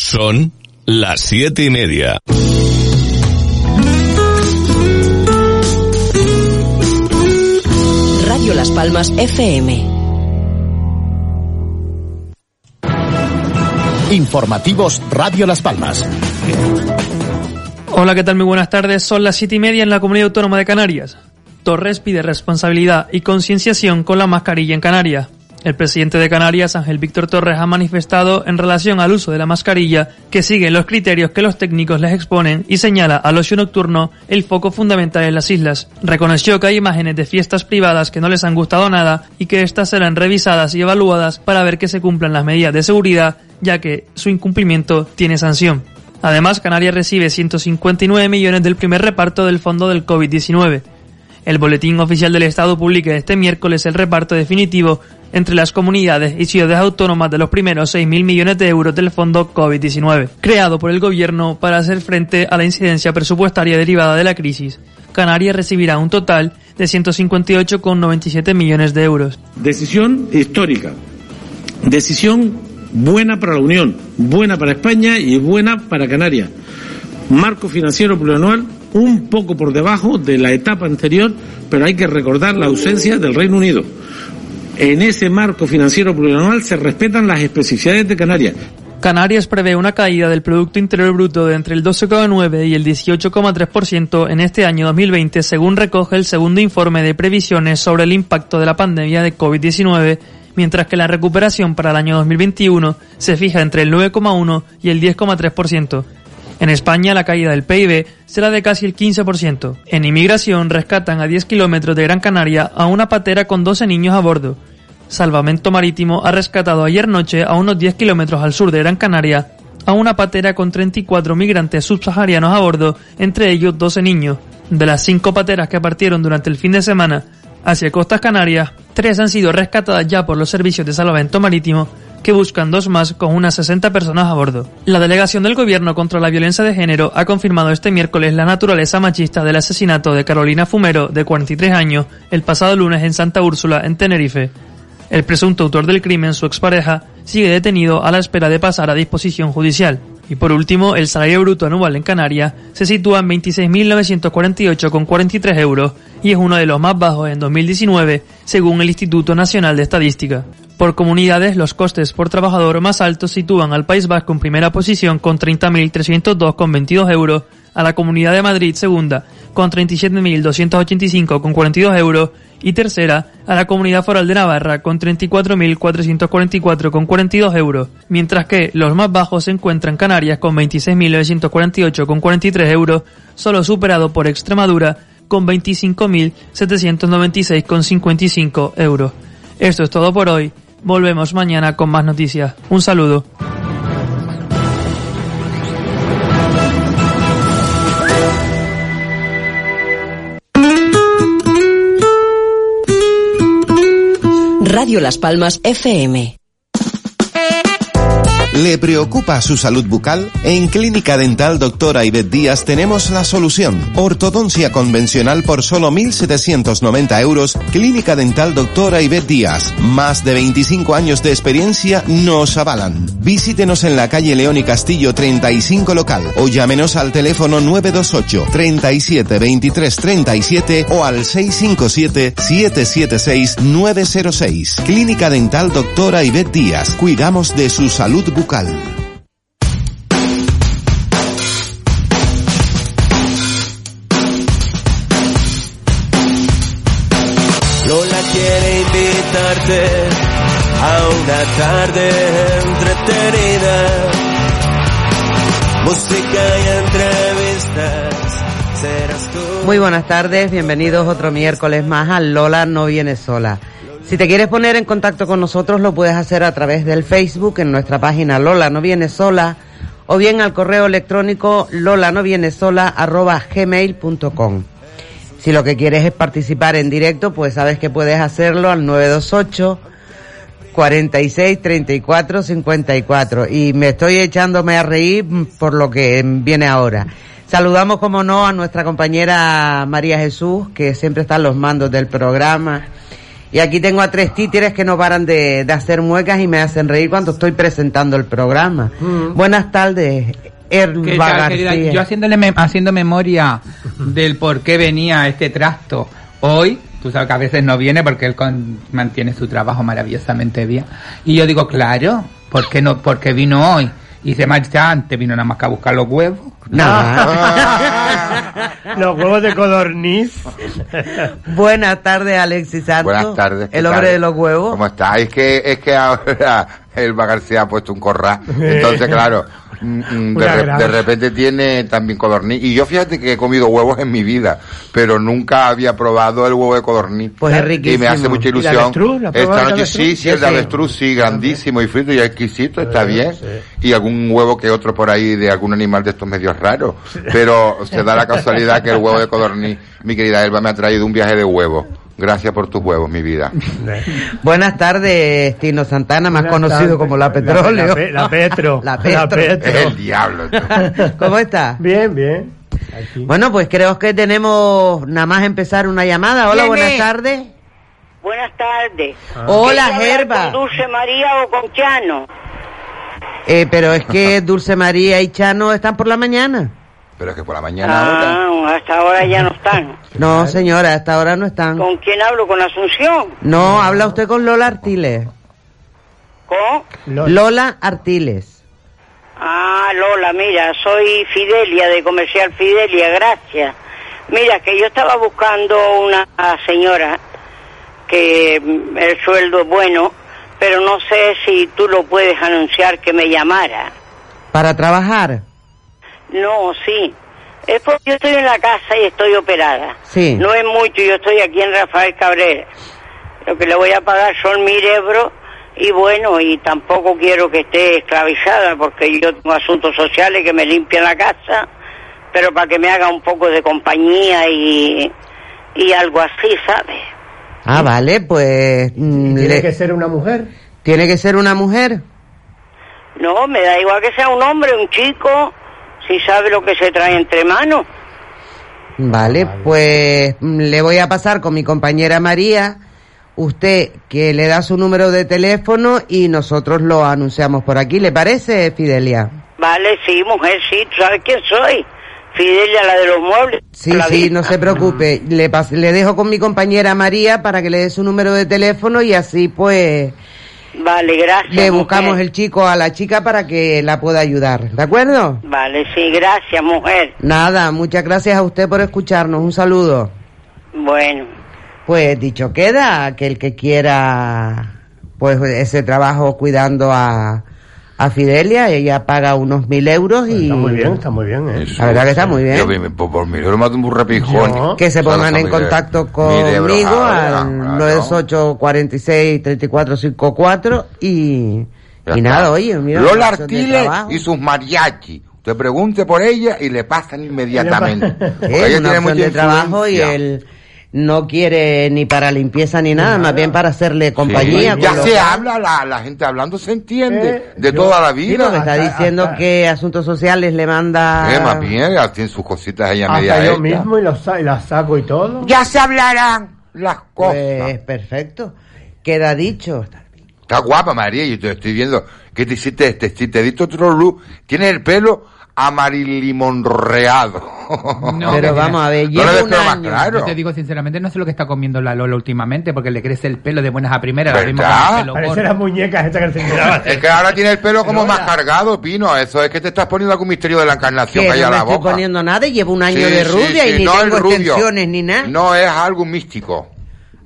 Son las siete y media. Radio Las Palmas FM. Informativos Radio Las Palmas. Hola, ¿qué tal? Muy buenas tardes. Son las siete y media en la Comunidad Autónoma de Canarias. Torres pide responsabilidad y concienciación con la mascarilla en Canarias. El presidente de Canarias, Ángel Víctor Torres, ha manifestado en relación al uso de la mascarilla que sigue los criterios que los técnicos les exponen y señala al ocio nocturno el foco fundamental en las islas. Reconoció que hay imágenes de fiestas privadas que no les han gustado nada y que éstas serán revisadas y evaluadas para ver que se cumplan las medidas de seguridad, ya que su incumplimiento tiene sanción. Además, Canarias recibe 159 millones del primer reparto del fondo del COVID-19. El Boletín Oficial del Estado publica este miércoles el reparto definitivo entre las comunidades y ciudades autónomas de los primeros 6.000 millones de euros del Fondo COVID-19, creado por el Gobierno para hacer frente a la incidencia presupuestaria derivada de la crisis. Canarias recibirá un total de 158,97 millones de euros. Decisión histórica. Decisión buena para la Unión, buena para España y buena para Canarias. Marco financiero plurianual un poco por debajo de la etapa anterior, pero hay que recordar la ausencia del Reino Unido en ese marco financiero plurianual se respetan las especificidades de Canarias. Canarias prevé una caída del Producto Interior Bruto de entre el 12,9 y el 18,3% en este año 2020, según recoge el segundo informe de previsiones sobre el impacto de la pandemia de COVID-19, mientras que la recuperación para el año 2021 se fija entre el 9,1 y el 10,3%. En España la caída del PIB será de casi el 15%. En inmigración rescatan a 10 kilómetros de Gran Canaria a una patera con 12 niños a bordo. Salvamento Marítimo ha rescatado ayer noche a unos 10 kilómetros al sur de Gran Canaria a una patera con 34 migrantes subsaharianos a bordo, entre ellos 12 niños. De las cinco pateras que partieron durante el fin de semana hacia Costas Canarias, tres han sido rescatadas ya por los servicios de salvamento marítimo que buscan dos más con unas 60 personas a bordo. La delegación del Gobierno contra la violencia de género ha confirmado este miércoles la naturaleza machista del asesinato de Carolina Fumero, de 43 años, el pasado lunes en Santa Úrsula, en Tenerife. El presunto autor del crimen, su expareja, sigue detenido a la espera de pasar a disposición judicial. Y por último, el salario bruto anual en Canarias se sitúa en 26.948,43 euros y es uno de los más bajos en 2019, según el Instituto Nacional de Estadística. Por comunidades, los costes por trabajador más altos sitúan al País Vasco en primera posición con 30.302,22 euros, a la Comunidad de Madrid segunda con 37.285,42 euros y tercera a la Comunidad Foral de Navarra con 34.444,42 euros, mientras que los más bajos se encuentran Canarias con 26.948,43 euros, solo superado por Extremadura con 25.796,55 euros. Esto es todo por hoy. Volvemos mañana con más noticias. Un saludo. Radio Las Palmas FM. ¿Le preocupa su salud bucal? En Clínica Dental Doctora Ivette Díaz tenemos la solución. Ortodoncia convencional por solo 1.790 euros. Clínica Dental Doctora Ivette Díaz. Más de 25 años de experiencia nos avalan. Visítenos en la calle León y Castillo 35 local o llámenos al teléfono 928 37 23 37 o al 657 776 906. Clínica Dental Doctora Ivette Díaz. Cuidamos de su salud bucal. Lola quiere invitarte a una tarde entretenida. Música y entrevistas. Serás tú. Muy buenas tardes, bienvenidos otro miércoles más a Lola no viene sola. Si te quieres poner en contacto con nosotros lo puedes hacer a través del Facebook en nuestra página Lola no viene sola o bien al correo electrónico lola no viene sola arroba gmail.com. Si lo que quieres es participar en directo, pues sabes que puedes hacerlo al 928 46 34 54 y me estoy echándome a reír por lo que viene ahora. Saludamos como no a nuestra compañera María Jesús, que siempre está en los mandos del programa Y aquí tengo a tres títeres que no paran de, de hacer muecas y me hacen reír cuando estoy presentando el programa. Buenas tardes, ¿Qué Erva querida? García. Yo haciéndole haciendo memoria del por qué venía este trasto hoy, tú sabes que a veces no viene porque él con- mantiene su trabajo maravillosamente bien. Y yo digo, claro, ¿por qué no? Porque vino hoy. Y se marcha antes, vino nada más que a buscar los huevos. Los huevos de codorniz. Buenas tardes, Alexis Santos. Buenas tardes. ¿qué El hombre tal? de los huevos. ¿Cómo está? Es que, es que ahora Elba García ha puesto un corral. Entonces, claro, de, re- granja. de repente tiene también codorniz. Y yo fíjate que he comido huevos en mi vida, pero nunca había probado el huevo de codorniz. Pues es Y me riquísimo. hace mucha ¿Y ilusión. avestruz? ¿La Esta noche avestruz? sí, sí, el de avestruz sí, grandísimo y frito y exquisito, está bien. Y algún huevo que otro por ahí de algún animal de estos medios raros. Pero se da la casualidad que el huevo de codorniz, mi querida Elba, me ha traído un viaje de huevo. Gracias por tus huevos, mi vida. Buenas tardes, Tino Santana, más Buenas conocido como la La- Petróleo. la la Petro. la La Petro. Petro. Es el diablo. ¿Cómo está? Bien, bien. Aquí. Bueno, pues creo que tenemos nada más empezar una llamada. Hola, ¿Quién buenas es? tardes. Buenas tardes. Hola, ¿Quería hablar Gerba. con Dulce María o con Chano? Eh, pero es que Dulce María y Chano están por la mañana. Pero es que por la mañana ahora. Ah, hasta ahora ya no están. No, señora, hasta ahora no están. ¿Con quién hablo? ¿Con Asunción? No, habla usted con Lola Artiles. ¿Con? Lo- Lola Artiles. Ah, Lola, mira, soy Fidelia, de Comercial Fidelia, gracias. Mira, que yo estaba buscando una señora que mm, el sueldo es bueno, pero no sé si tú lo puedes anunciar que me llamara. Para trabajar. No, sí. Es porque yo estoy en la casa y estoy operada. Sí. No es mucho, yo estoy aquí en Rafael Cabrera. Lo que le voy a pagar son mil euros y bueno, y tampoco quiero que esté esclavizada porque yo tengo asuntos sociales que me limpian la casa, pero para que me haga un poco de compañía y, y algo así, ¿sabes? Ah, vale, pues... mm, Tiene le- que ser una mujer. ¿Tiene que ser una mujer? No, me da igual que sea un hombre, un chico, si sabe lo que se trae entre manos. Vale, pues mm, le voy a pasar con mi compañera María. Usted que le da su número de teléfono y nosotros lo anunciamos por aquí. ¿Le parece, Fidelia? Vale, sí, mujer, sí, ¿tú sabes quién soy? Fidelia, la de los muebles. Sí, La sí, no se preocupe. Le, pas- le dejo con mi compañera María para que le dé su número de teléfono y así pues Vale, gracias. le mujer. buscamos el chico a la chica para que la pueda ayudar. ¿De acuerdo? Vale, sí, gracias, mujer. Nada, muchas gracias a usted por escucharnos. Un saludo. Bueno, Pues dicho queda, que el que quiera pues ese trabajo cuidando a, a Fidelia, ella paga unos mil euros y Está muy bien, está muy bien, ¿eh? La verdad que está muy bien. Yo, por, por mi me un burrepijón. No. que se pongan en mil contacto euros. Mil euros conmigo ahora, al claro. 98 46 34 54 y, y nada, oye, mira. Lola Artiles y sus mariachi. Usted pregunte por ella y le pasan inmediatamente. Es ella una tiene opción mucha de trabajo y influencia. No quiere ni para limpieza ni nada, más bien para hacerle compañía. Sí, ya se que- habla, la, la gente hablando se entiende Eh, de yo- toda la Sí, vida. porque está Hasta- diciendo hasta- que Asuntos Sociales le manda... Eh, más bien, tiene sus cositas ella media Hasta yo hechas. mismo y, los y las saco y todo. Ya se hablarán las cosas. Pues perfecto. Queda dicho. Está guapa, María, yo te estoy viendo. ¿Qué te hiciste este? Si te diste otro look, tienes el pelo amarilimonreado. No, Pero vamos a ver, No lleva un año. claro. Yo te digo sinceramente, no sé lo que está comiendo la Lola últimamente, porque le crece el pelo de buenas a primeras, la Parece las muñecas estas que se. Es que ahora tiene el pelo como Lola. más cargado, Pino. Eso es que te estás poniendo algún misterio de la encarnación Que que hay a no me la estoy boca. poniendo nada y llevo un año Sí, de sí, rubia sí, y ni no tengo extensiones ni nada. No es algo místico.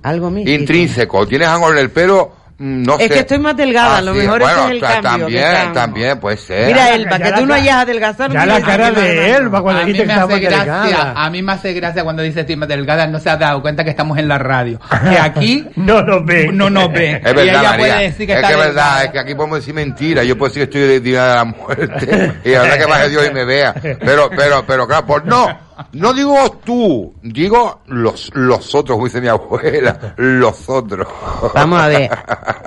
Algo místico. Intrínseco. Tienes algo en el pelo, no Es sé. que estoy más delgada, a lo sí, mejor bueno, ese es el cambio También, también puede ser. Mira, Elba, que tú no hayas adelgazado. Ya la cara de Elba cuando a mí dice que gracia, delgada. a mí me hace gracia cuando dice estoy más delgada, no se ha dado cuenta que estamos en la radio. Que aquí No nos ven. no nos ven. Es y verdad, ella María. puede decir que es está que es verdad, delgada. es que aquí podemos decir mentiras. Yo puedo decir que estoy de día de la muerte. y la verdad que baje Dios y me vea. Pero, pero, pero claro, pues no. No digo tú, digo los, los otros, como dice mi abuela. Los otros. Vamos a ver.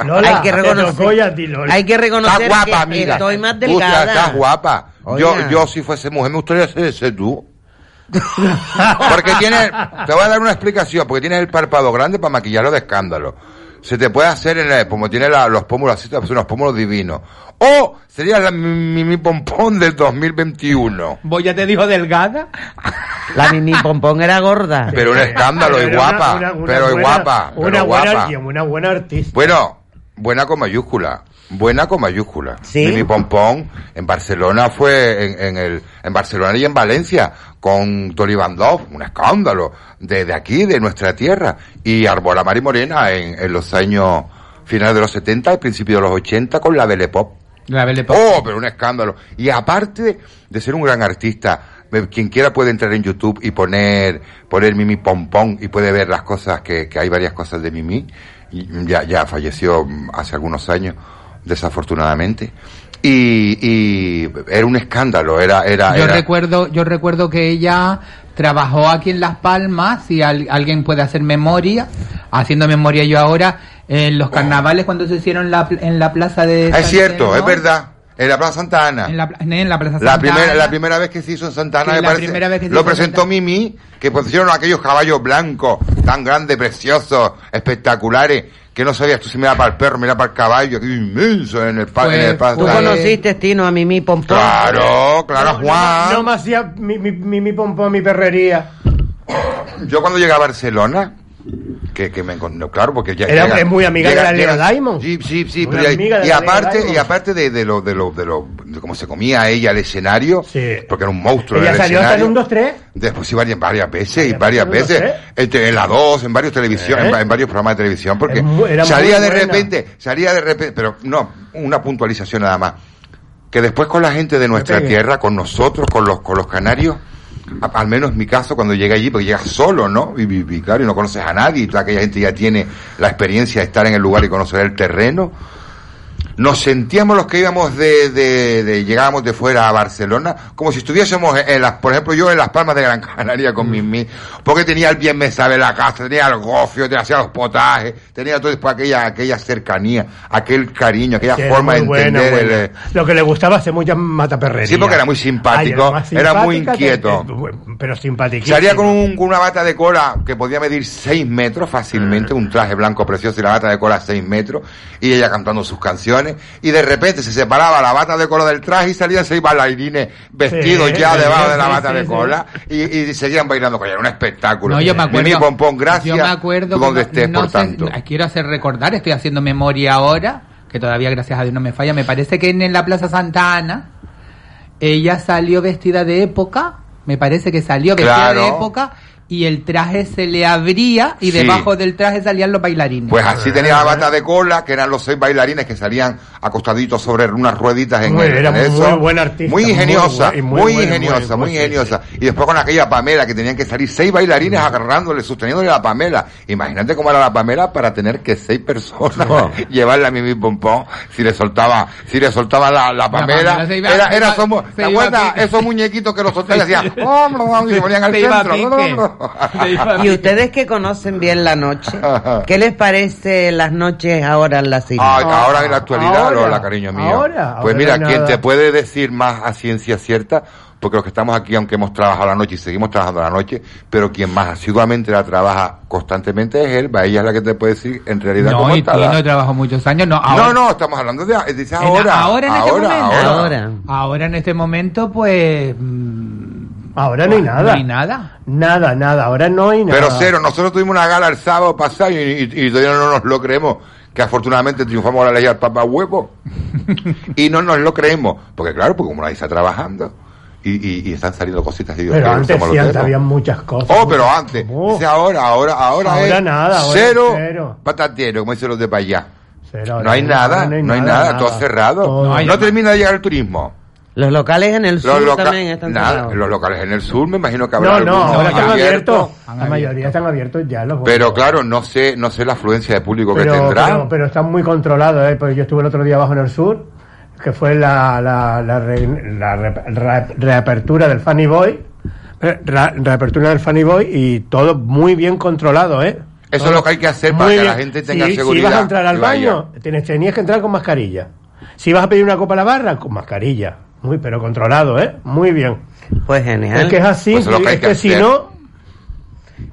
Lola, hay que reconocer, tocó ya a ti, Lola. hay que Estás reconocer guapa, que mira. estoy más delgada. estás guapa. Oiga. Yo, yo si fuese mujer me gustaría ser, ser tú. Porque tiene, te voy a dar una explicación, porque tienes el párpado grande para maquillarlo de escándalo. Se te puede hacer en el, como tiene la- los pómulos así, te hacer unos pómulos divinos. O sería la mi, mi pompón del 2021. ¿Vos ya te dijo delgada? La mini pompón era gorda. Pero un escándalo, y guapa, una- una pero y buena- guapa, Una pero buena, guapa. y una buena artista. Bueno, buena con mayúscula. Buena con mayúscula. Sí. Mimi Pompón en Barcelona fue en, en el en Barcelona y en Valencia con Tolibandov, un escándalo de, de aquí, de nuestra tierra. Y Arbola Mari Morena en, en los años finales de los 70 y principios de los 80 con la Belle Pop. La Belle Pop. Oh, pero un escándalo. Y aparte de, de ser un gran artista, eh, quien quiera puede entrar en YouTube y poner, poner Mimi Pompón y puede ver las cosas que, que hay varias cosas de Mimi. Ya, ya falleció hace algunos años, desafortunadamente. Y, y era un escándalo, era, era, Yo era- recuerdo, yo recuerdo que ella trabajó aquí en Las Palmas, si al- alguien puede hacer memoria, haciendo memoria yo ahora, en los carnavales cuando se hicieron la en la plaza de... es cierto, es verdad. En la Plaza Santa Ana. En la, en la plaza La Santa primera, Ana. la primera vez que se hizo en Santana, Sí, me la parece, primera vez que se lo hizo presentó Mimi, que pusieron aquellos caballos blancos, tan grandes, preciosos, espectaculares, que no sabías tú si mira para el perro, mira para el caballo, aquello inmenso en el pa- en el ¿Tú conociste, Tino, a Mimi Pompón? Claro, claro, Juan. No me hacía mi, mi, mi, mi pompón, mi perrería. Yo cuando llegué a Barcelona, que, que me encontré, claro, porque ya Era- llega- es muy amiga de la Leo Diamond. Sí, sí, sí, pero y- aparte, y aparte de, de lo, de lo, de lo, de cómo se comía ella al escenario, porque era un monstruo Ella el salió hasta en un 2-3. Después sí varias, varias veces, y varias veces, 2-3. este, en la 2, en varios televisión, ¿Eh? en, en varios programas de televisión, porque era salía de buena. repente, salía de repente, pero no, una puntualización nada más, que después con la gente de nuestra tierra, con nosotros, con los, con los canarios, al menos en mi caso, cuando llegué allí, porque llegas solo, ¿no? Y, y- claro, y no conoces a nadie, y toda aquella gente ya tiene la experiencia de estar en el lugar y conocer el terreno. Nos sentíamos los que íbamos de, de, de- llegábamos de fuera a Barcelona, como si estuviésemos en las, por ejemplo, yo en las Palmas de Gran Canaria Mm. con Mimi, porque tenía el bien me sabe la casa, tenía el gofio, tenía hacía los potajes, tenía todo después aquella, aquella cercanía, aquel cariño, aquella Que forma de buena, entender el, eh, Lo que le gustaba hacer muchas mataperrerías. Sí, porque era muy simpático, era muy inquieto. que- pero simpático. Salía con, un- con una bata de cola que podía medir 6 metros fácilmente, un traje blanco precioso y la bata de cola 6 metros, y ella cantando sus canciones, y de repente se separaba la bata de cola del traje y salían seis bailarines vestidos Sí, ya debajo de la bata de cola, y, y seguían bailando con ella, era un espectáculo. No, yo me acuerdo. Mimi Pompón, gracias, Yo me acuerdo. donde que estés, no por sé, tanto. Quiero hacer recordar, estoy haciendo memoria ahora, que todavía gracias a Dios no me falla. Me parece que en la Plaza Santa Ana ella salió vestida de época. Me parece que salió vestida Claro. de época y el traje se le abría y Sí. debajo del traje salían los bailarines. Pues así tenía la bata de cola, que eran los seis bailarines que salían acostaditos sobre unas rueditas en, Muy- el- era en muy eso. buen artista, Muy muy ingeniosa, muy, muy buen- ingeniosa, muy- muy sí, ingeniosa. Y después con aquella Pamela, que tenían que salir seis bailarines agarrándole, sosteniéndole a la Pamela. Imagínate cómo era la Pamela para tener que seis personas llevarla a Mimi Pompón, si le soltaba, si le soltaba la, la Pamela. Iba- era, era. Esos muñequitos que los soltaban y hacían, y se ponían al centro. Y ustedes que conocen bien la noche, ¿qué les parece las noches ahora en la cine? Ay, ahora en la actualidad, Ahora, Lola, cariño mío. ahora, pues ahora mira, nada. quien te puede decir más a ciencia cierta, porque los que estamos aquí, aunque hemos trabajado la noche y seguimos trabajando la noche, pero quien más asiduamente la trabaja constantemente es él, va, ella es la que te puede decir en realidad cómo no, y está la- no trabajado muchos años. No, ahora, No, no, estamos hablando de, en- ahora. ahora en este ahora, momento. ahora. Ahora en este momento, pues. mm, Ahora no hay nada. No hay nada. Nada, nada. Ahora no hay nada. Pero cero, nosotros tuvimos una gala el sábado pasado y, y- y todavía no nos lo creemos, que afortunadamente triunfamos a la ley al papá huevo. y no nos lo creemos, porque claro, porque como nadie está trabajando y, y- y están saliendo cositas y Dios Pero antes sí, antes había muchas cosas. Oh, pero antes. Dice ahora, ahora, ahora, Ahora es nada, ahora cero, cero. patatero, como dicen los de para allá. Cero, No hay nada, no hay nada, todo cerrado. Todo. No, hay- termina de llegar el turismo. Los locales en el Los, sur loca- también están nada, cerrados. los locales en el sur, me imagino que habrá No, no, ahora están abiertos. La mayoría están abiertos ya. Los Pero claro, no sé, no sé la afluencia de público que pero, tendrá. pero, pero están muy controlados, ¿eh? Porque yo estuve el otro día abajo en el sur, que fue la, la, la, re- la re- re- reapertura del Funny Boy, eh, ra- reapertura del Funny Boy y todo muy bien controlado, ¿eh? Eso Todo es lo que hay que hacer para que la gente tenga Si- seguridad. Si vas a entrar al baño, tenías que entrar con mascarilla. Si vas a pedir una copa a la barra, con mascarilla. Muy, pero controlado, ¿eh? Muy bien. Pues genial. Es que es así, Pues es lo que hay es que que si no...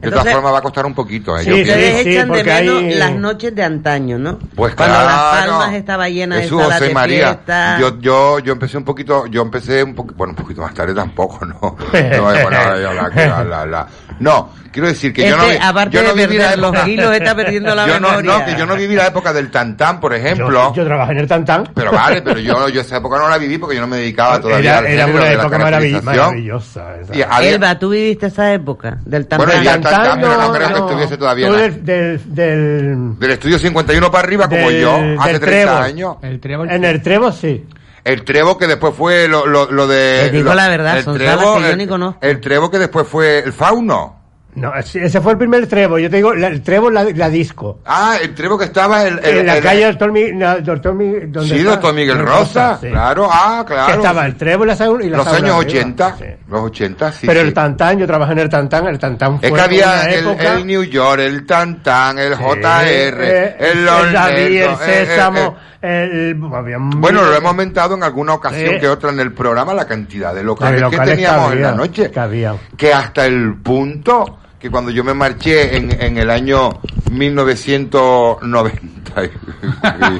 De todas formas va a costar un poquito, ¿eh? Sí, sí. Ustedes sí, echan de porque menos hay- las noches de antaño, ¿no? Pues Cuando claro. Las Palmas estaba llena de Jesús José de María. fiesta. Yo, yo, yo empecé un poquito, yo empecé un poquito, bueno, un poquito más tarde tampoco, ¿no? No, bueno, la- la- la- no, quiero decir que yo no, Este, aparte yo no de viví la los época- kilos, está perdiendo la yo no, memoria. no, que yo no viví la época del tantán, por ejemplo. Yo, yo trabajé en el Tantán. Pero vale, pero yo, yo esa época no la viví porque yo no me dedicaba todavía Era, al era una de la época maravillosa. esa. Y había- Elba, ¿tú viviste esa época del tantán? Bueno, ya el tantán, pero no creo que estuviese todavía Tú del, del, del- del estudio 51 para arriba, como del- yo, hace del 30 Trevo. años. El trébol. En el Trevo, sí. El trevo que después fue lo, lo, lo de... Te digo lo- la verdad, el son trevo, salas que yo el- ni conozco. El trevo que después fue el fauno. No, ese fue el primer Trevo. Yo te digo, la- el Trevo, la, la disco. Ah, el trevo que estaba en, En la el- calle Doctor, Mi- no, Doctor Mi- ¿dónde Sí, doctor Miguel Rosa, sí. claro, ah, claro. Que estaba el Trevo y la y la los años arriba. 80, Sí. los 80, sí, Pero el Tantán, yo trabajé en el Tantán, el Tantán fue Es que había el, el New York, el Tantán, el JR, eh, el Lord David, el eh, eh, Sésamo, eh. el... Bueno, lo hemos aumentado en alguna ocasión que otra en el programa la cantidad de locales, De locales que teníamos que en la noche. que había. Que hasta el punto que cuando yo me marché en, en el año 1990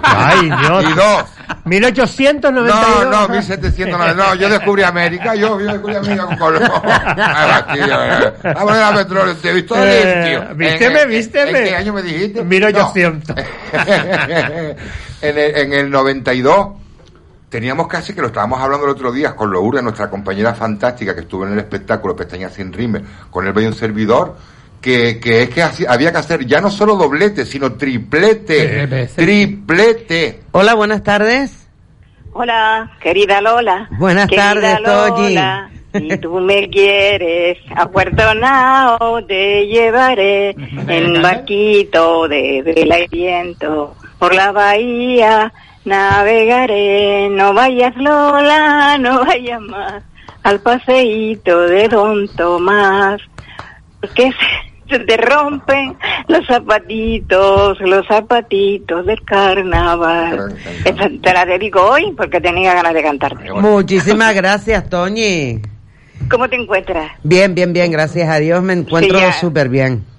Ay, Dios. y dos. 1892. No, no, 1790. No, yo descubrí América. Yo, yo descubrí América con Colón. Ah, tío, eh. Vamos a ver a petróleo. Te he visto Eh, limpio. vísteme, ¿En- en- vísteme. ¿En qué año me dijiste? 1800. No. en, el, en el 92 teníamos casi que lo estábamos hablando el otro día con Lourdes, nuestra compañera fantástica que estuvo en el espectáculo Pestañas sin rime, con él y un servidor, que, que es que así- había que hacer ya no solo doblete, sino triplete. Triplete. Hola, buenas tardes. Hola, querida Lola. Buenas Querida tardes. Lola, Si tú me quieres, a Puerto Nao te llevaré en barquito de vela y viento. Por la bahía navegaré. No vayas, Lola, no vayas más al paseíto de Don Tomás. Porque se, se te rompen los zapatitos, los zapatitos del carnaval. Esa te la dedico hoy porque tenía ganas de cantarte. Muchísimas gracias, Toñi. ¿Cómo te encuentras? Bien, bien, bien, gracias a Dios me encuentro súper bien.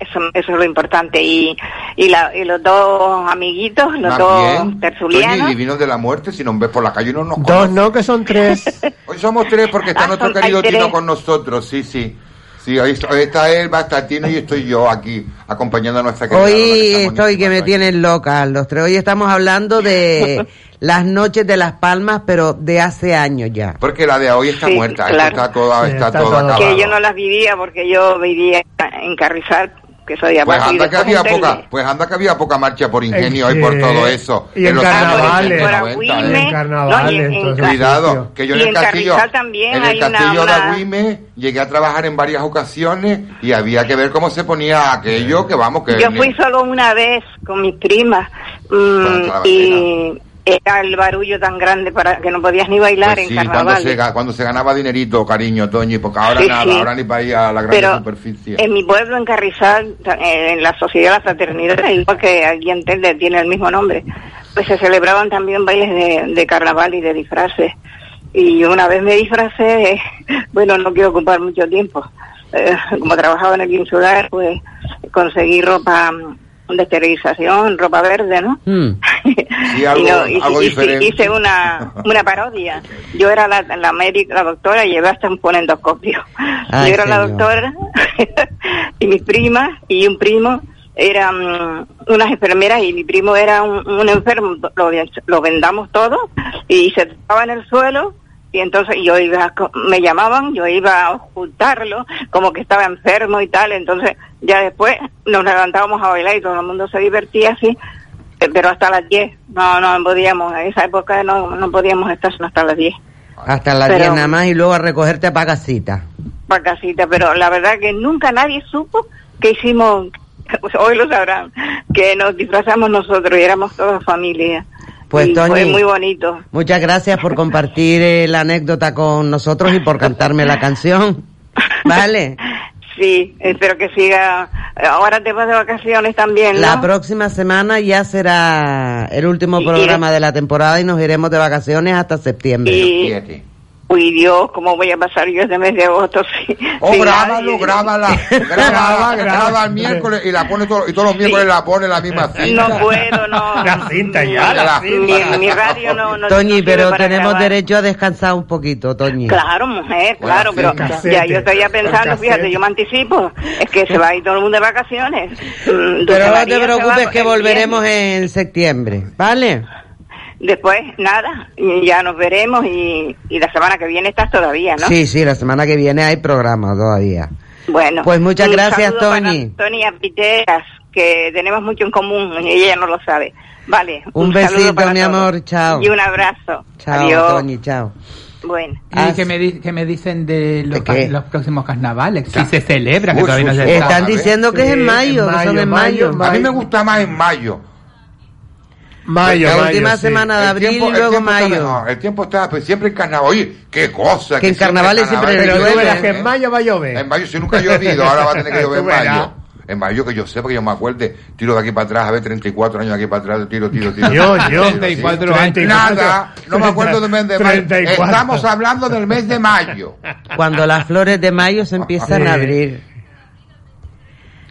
Eso, eso es lo importante. Y, y, la, y los dos amiguitos, los Más dos tertulianos. divinos de la muerte, si nos ves por la calle no nos Dos conoces. no, que son tres. Hoy somos tres porque está Ah, nuestro son- querido. Tino con nosotros, sí, sí. Sí, hoy, hoy está él, va a estar Tino y estoy yo aquí acompañando a nuestra querida Hoy estoy que me buenísima, tienen loca los tres. Hoy estamos hablando de las noches de las palmas, pero de hace años ya. Porque la de hoy está Sí, muerta, claro. está todo, Sí, está está todo todo- acabado. que yo no las vivía porque yo vivía en Carrizal, que soy Pues anda que había poca, pues anda que había poca marcha por ingenio Eh, y por todo eso. Y en los años carnavales. 80, Por 90, Agüime, ¿eh? En carnavales, no, en- en Cuidado, que yo Y en el castillo, también en el una- castillo de Agüime llegué a trabajar en varias ocasiones y había que ver cómo se ponía aquello, que vamos, que Yo fui solo una vez con mis primas mm, y era el barullo tan grande para que no podías ni bailar Pues en cuando carnaval. se, cuando se ganaba dinerito, cariño, Toñi, porque ahora Sí, nada, sí. ahora ni para ir a la gran Pero superficie. en mi pueblo, en Carrizal, eh, en la Sociedad de la Fraternidad, igual que aquí en Telde tiene el mismo nombre, pues se celebraban también bailes de, de carnaval y de disfraces. Y una vez me disfracé, bueno, no quiero ocupar mucho tiempo. Eh, como trabajaba en el insular, pues conseguí ropa mm, de esterilización, ropa verde, ¿no? Mm. Sí, algo, y no, y- algo y- diferente. hice una, una parodia. Yo era la, la médica, la doctora, y llevé hasta un ponendoscopio. Ay, Yo era la doctora, y mis primas y un primo eran unas enfermeras y mi primo era un, un enfermo. Lo, lo vendamos todo y se estaba en el suelo. Y entonces yo iba, me llamaban, yo iba a ocultarlo, como que estaba enfermo y tal. Entonces ya después nos levantábamos a bailar y todo el mundo se divertía así eh, pero hasta las 10. No, no podíamos, en esa época no, no podíamos estar sino hasta las 10 Hasta las Pero- 10 nada más y luego a recogerte a casita. para casita, pero la verdad que nunca nadie supo que hicimos, hoy lo sabrán, que nos disfrazamos nosotros y éramos toda familia. Pues, y fue muy bonito. Muchas gracias por compartir eh, la anécdota con nosotros y por cantarme la canción. Vale. Sí, espero que siga. Ahora después de vacaciones también, ¿no? La próxima semana ya será el último Y- programa de la temporada y nos iremos de vacaciones hasta septiembre. Y- Uy, Dios, ¿cómo voy a pasar yo este mes de agosto? Sí, Oh, grábalo, nadie- grábala, grábala, graba el miércoles y la pone todo, y todos los miércoles la pone la misma cinta. No puedo, no. La cinta ya, la La- cinta. Mi, mi radio no, no Toñi, no pero tenemos grabar. derecho a descansar un poquito, Toñi. Claro, mujer, claro, pero casete, ya yo estoy ya un pensando, fíjate, yo me anticipo, es que se va a ir todo el mundo de vacaciones. Mm, Pero no te preocupes que volveremos en septiembre, ¿vale? Después, nada, y ya nos veremos y, y la semana que viene estás todavía, ¿no? Sí, sí, la semana que viene hay programa todavía. Bueno. Pues muchas un gracias, saludo para Toñi. Toñi Piteras, que tenemos mucho en común y ella no lo sabe. Vale. Un, saludo besito, para mi todos. amor, chao. Y un abrazo. Chao, Adiós. Toñi, chao. Bueno. ¿Y qué me, di- qué me dicen de los, ¿De qué? ca- los próximos carnavales? Si se celebra, que Uy, todavía no se. Están diciendo que es en mayo, que son en mayo. A mí me gusta más en mayo. Mayo, La mayo, última sí. semana de abril tiempo- y el luego está mayo. mejor, el tiempo está, pues siempre en carnaval. Oye, qué cosa. Que en siempre carnavales siempre carnaval- Pero llueve, que ¿eh? en mayo va a llover. En mayo, si nunca ha llovido, ahora va a tener que llover en mayo. En mayo que yo sepa que yo me acuerde, tiro de aquí para atrás, a ver, 34 años de aquí para atrás, tiro, tiro, tiro. Yo, yo. 34 años. Nada, no me acuerdo del mes de mayo. 34. Estamos hablando del mes de mayo. Cuando las flores de mayo se empiezan Sí. a abrir.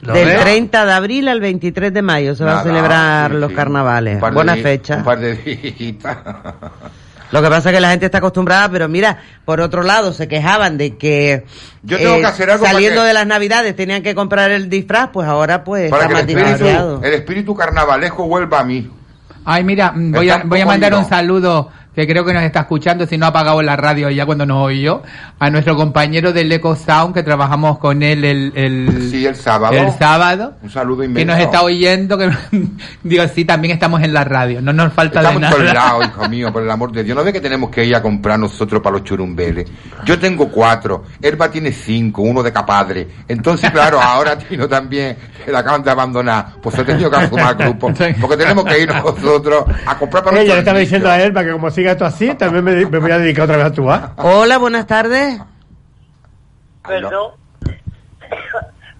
¿Lo Del ves? 30 de abril al 23 de mayo se van a celebrar sí, los sí. carnavales. De Buena fecha. Un par de días. Lo que pasa es que la gente está acostumbrada, pero mira, por otro lado, se quejaban de que, eh, Yo tengo que hacer algo para saliendo que- de las navidades tenían que comprar el disfraz, pues ahora pues Para está que más el espíritu, el espíritu carnavalesco vuelva a mí. Ay, mira, mm, voy a, Está voy a mandar un saludo que creo que nos está escuchando, si no ha apagado la radio ya cuando nos oyó, a nuestro compañero del Eco Sound que trabajamos con él el, el, Sí, el sábado. el sábado, Un saludo que inmenso. nos está oyendo, que digo, sí, también estamos en la radio, no nos falta Estamos de en todos nada. lados, hijo mío, por el amor de Dios. ¿No ve que tenemos que ir a comprar nosotros para los churumbeles? Yo tengo cuatro, Elba tiene cinco, uno de capadre. Entonces, claro, ahora Tino también, que la acaban de abandonar. Pues he tenido que sumar grupo. Porque tenemos que ir nosotros a comprar para los Ella le estaba diciendo a para que como siga esto así, también me, me voy a dedicar otra vez a actuar. Hola, buenas tardes. Perdón.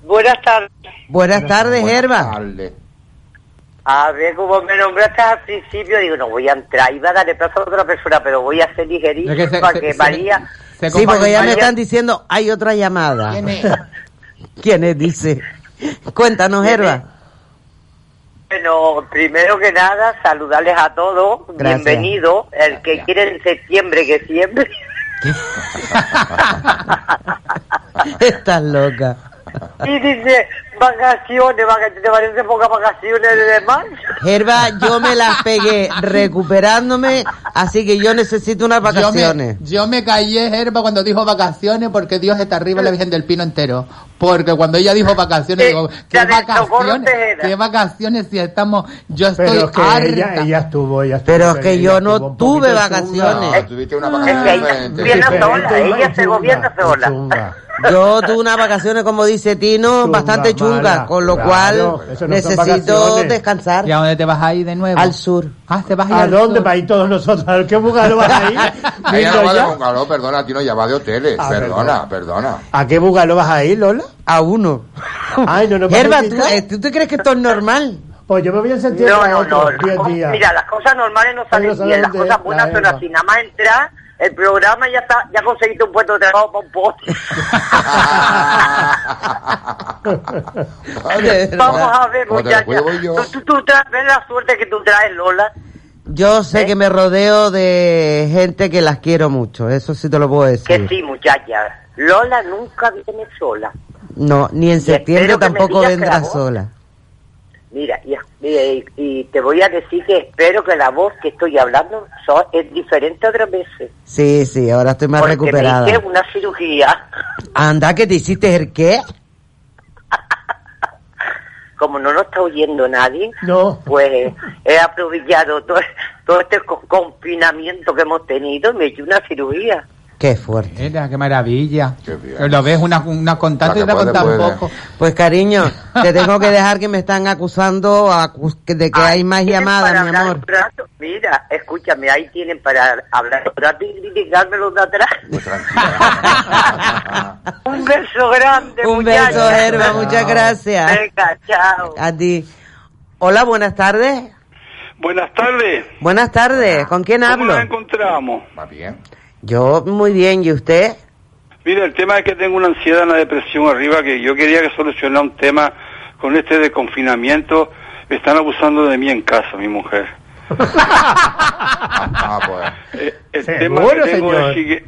Buenas tardes. Buenas tardes, Buenas Herba. tardes. A ver, como me nombraste al principio, digo, no voy a entrar, iba a darle plazo a otra persona, pero voy a ser ligerito Es que se- para se- que se- María... se Sí, porque ya me están diciendo, hay otra llamada. ¿Quién es? ¿Quién es? Dice. Cuéntanos, Herba. Bueno, primero que nada, saludarles a todos, Gracias. bienvenido, el que quiere en septiembre, que siempre... Estás loca. Y dice, vacaciones, vacaciones, ¿te parece pocas vacaciones de mayo? Herba, yo me las pegué recuperándome, así que yo necesito unas Yo me, vacaciones. yo me callé, Herba, cuando dijo vacaciones, porque Dios está arriba la Virgen del Pino entero. Porque cuando ella dijo vacaciones, Eh, digo, ¿qué vacaciones? ¿Qué vacaciones si estamos, yo estoy Pero es que harta. ella, ella estuvo, ella estuvo. Pero es que ella yo no tuve vacaciones. No, tuviste una Es vacación que ella diferente. sola, ella se gobierna sola. chunga. Yo tuve unas vacaciones, como dice Tino, Chunga, bastante chungas, con lo Claro, cual no necesito descansar ¿Y a dónde te vas a ir de nuevo? al sur. Ah, te vas a ir ¿A al dónde sur. para ir todos nosotros? ¿A qué bungalow vas a ir? Ella no va de bungalow, perdona, a ti no, ya va de hoteles. Ah, perdona, perdona. ¿A qué bungalow vas a ir, Lola? A uno. Ay, no, Herba, ¿tú, eh, ¿tú te crees que esto es normal? Pues yo me voy en septiembre No, a no, no. otros 10 días. Mira, las cosas normales no salen bien, las cosas buenas la son así. Nada más entrar, el programa ya está, ya conseguiste un puesto de trabajo para un poste. Vamos a ver, cuido yo. Tú, tú, tú traes, ves la suerte que tú traes, Lola. Yo sé que me rodeo de gente que las quiero mucho, eso sí te lo puedo Que decir. sí, muchacha. Lola nunca viene sola. No, ni en septiembre tampoco vendrá voz- sola. Mira, y, y- y te voy a decir que espero que la voz que estoy hablando so- es diferente a otras veces. Sí, sí, ahora estoy más porque recuperada. me hice una cirugía. Anda, que te hiciste el qué? Como no lo está oyendo nadie, No. pues he aprovechado todo, todo este co- confinamiento que hemos tenido y me he hecho una cirugía. Qué fuerte. Mira, qué maravilla. Qué bien. Lo ves una, una contante y puede. poco. Pues cariño, te tengo que dejar que me están acusando de que Ahí hay más llamadas, mi amor. Mira, escúchame, ahí tienen para hablar un rato y criticarme los de atrás. Pues. Un beso grande, Un muchacha. beso, Germa, muchas gracias. Venga, chao. A ti. Hola, buenas tardes. Buenas tardes. Buenas tardes, ¿con quién ¿Cómo hablo? nos encontramos? Va bien. Yo muy bien, ¿y usted? Mira, el tema es que tengo una ansiedad, una depresión arriba, que yo quería que solucionara un tema con este de confinamiento. Están abusando de mí en casa, mi mujer. Ah, pues. Eh, el Seguro, tema que tengo señor. es el sigue-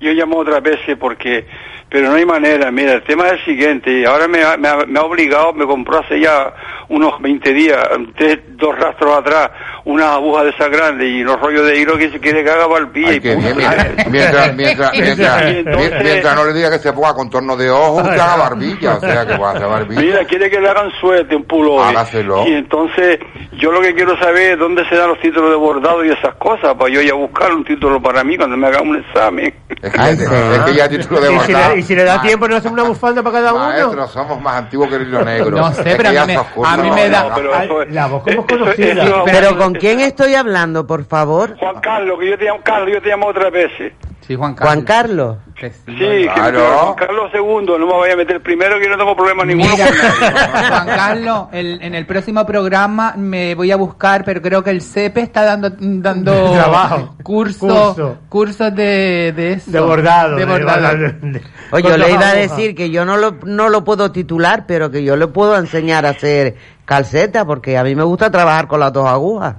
yo llamo otras veces porque pero no hay manera mira el tema es el siguiente ahora me ha, me ha- me ha obligado me compró hace ya unos 20 días tres- dos rastros atrás una aguja de esa grande y los rollos de hilo que se quiere que haga barbilla y bien, mientras, mientras, mientras, mientras, entonces- no le diga que se ponga contorno de ojo, usted haga barbilla, o sea que va a hacer barbilla. Mira, quiere que le hagan suerte, un pullover. Hágaselo. Y entonces, yo lo que quiero saber es dónde se dan los títulos de bordado y esas cosas, para yo ir a buscar un título para mí cuando me haga un examen. Es que, ya, es que ya título de Y si, le, y si le da tiempo, ¿no hace una bufanda para cada uno? Maestro, somos más antiguos que el hilo negro. No sé, Es pero a mí me- a mí me da- no, Pero la voz como conocida. eso- Pero ¿con quién estoy hablando, por favor? Juan Carlos, que yo te llamo Carlos, yo te llamo otras veces. Sí, Juan Carlos. Juan Carlos. Sí. Que Claro. Juan Carlos II, no me vaya a meter primero que yo no tengo problema ninguno Mira, con nadie. Juan Carlos, el- en el próximo programa me voy a buscar, pero creo que el CEPE está dando dando Trabajo. Curso. cursos de, de eso. De bordado. De de- bordado. de- de- Oye, yo le iba a decir que yo no lo, no lo puedo titular, pero que yo le puedo enseñar a hacer calceta, porque a mí me gusta trabajar con las dos agujas.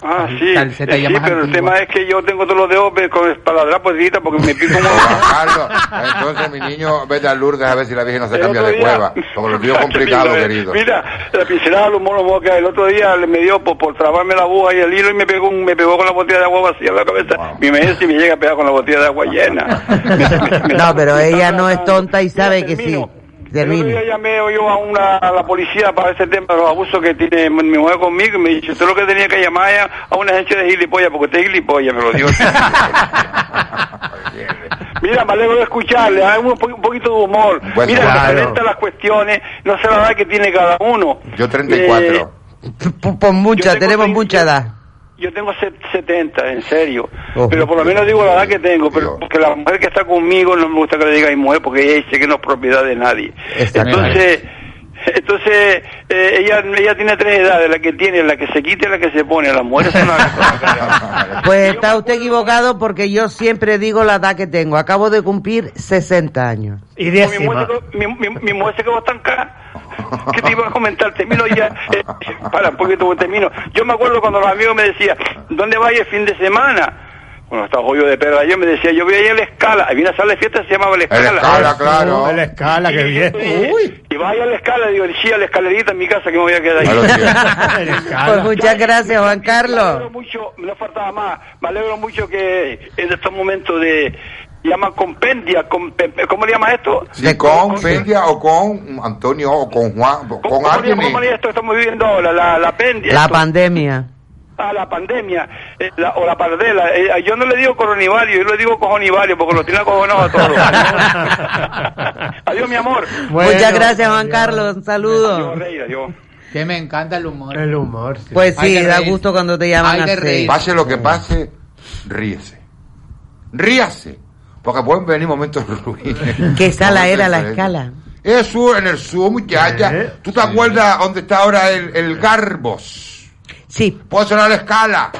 Ah, sí, Calceta Eh, sí, más pero el tema es que yo tengo todos los dedos con espaladrap pues porque me pico un Carlos, entonces mi niño, vete a Lourdes a ver si la Virgen no se El cambia de día- cueva. Porque lo vio complicado, Mira, querido. Mira, la pincelada los monos mosca. El otro día le me dio por, por trabarme la aguja y el hilo y me pegó, un- me pegó con la botella de agua vacía en la cabeza. Mi mujer si me llega a pegar con la botella de agua llena. No, pero ella no es tonta y sabe que sí. El otro Termine. día llamé yo a, una, a la policía para ese tema de los abusos que tiene mi mi mujer conmigo y me dice, usted lo que tenía que llamar era a una agencia de gilipollas, porque usted es gilipollas, me lo dio. Mira, me alegro de escucharle, hay un, po- un poquito de humor. Pues Mira, claro. referente a las cuestiones, no sé la edad que tiene cada uno. Yo 34. P- Por mucha, Yo tenemos mucha edad. Yo tengo set- 70, en serio. Pero por lo menos digo la edad que tengo, pero porque la mujer que está conmigo no me gusta que le diga mi mujer porque ella dice que no es propiedad de nadie. Entonces, entonces eh, ella ella tiene tres edades, la que tiene, la que se quita y la que se pone. Las mujeres son las Pues está usted equivocado porque yo siempre digo la edad que tengo. Acabo de cumplir 60 años. Y mi mujer, mi, mi, mi mujer se quedó tan cara. ¿Qué te iba a comentar? Termino ya. eh, para un poquito, termino. Yo me acuerdo cuando los amigos me decían, ¿dónde vaya el fin de semana? Cuando estaba joyo de perra, yo me decía, yo voy a ir a la escala. Había una sala de fiesta que se llamaba la escala. escala, claro. Oh, la escala, que bien. Uy. Y vaya a la escala, digo, sí, a la escalerita en mi casa que me voy a quedar ahí. Pues muchas gracias, Juan Me Carlos. alegro mucho, no faltaba más, me alegro mucho que en estos momentos de llaman compendia, compe- ¿cómo le llamas esto? Si con Fendia o con Antonio o con Juan, con ¿Cómo, le alguien. llaman- cómo le llaman esto que estamos viviendo ahora? La, la pendia. La pandemia. Ah, la pandemia, eh, la- o la pardela. Eh, yo no le digo coronivario, yo le digo cojonivario, porque lo tiene acojonado a todos. Adiós, mi amor. Muchas gracias, Juan Carlos. Un saludo. Adiós, rey, adiós. Que me encanta el humor. El humor, sí. Pues sí, da reír. gusto cuando te llaman Hay que así. reír. Pase lo que pase, ríese. Ríase. Porque pueden venir momentos ruines. ¿Qué sala Momentos era la escala? Eso en el sur, muchacha. ¿Eh? ¿Tú te acuerdas dónde está ahora el, el Garbos? Sí. ¿Puedo sonar la escala?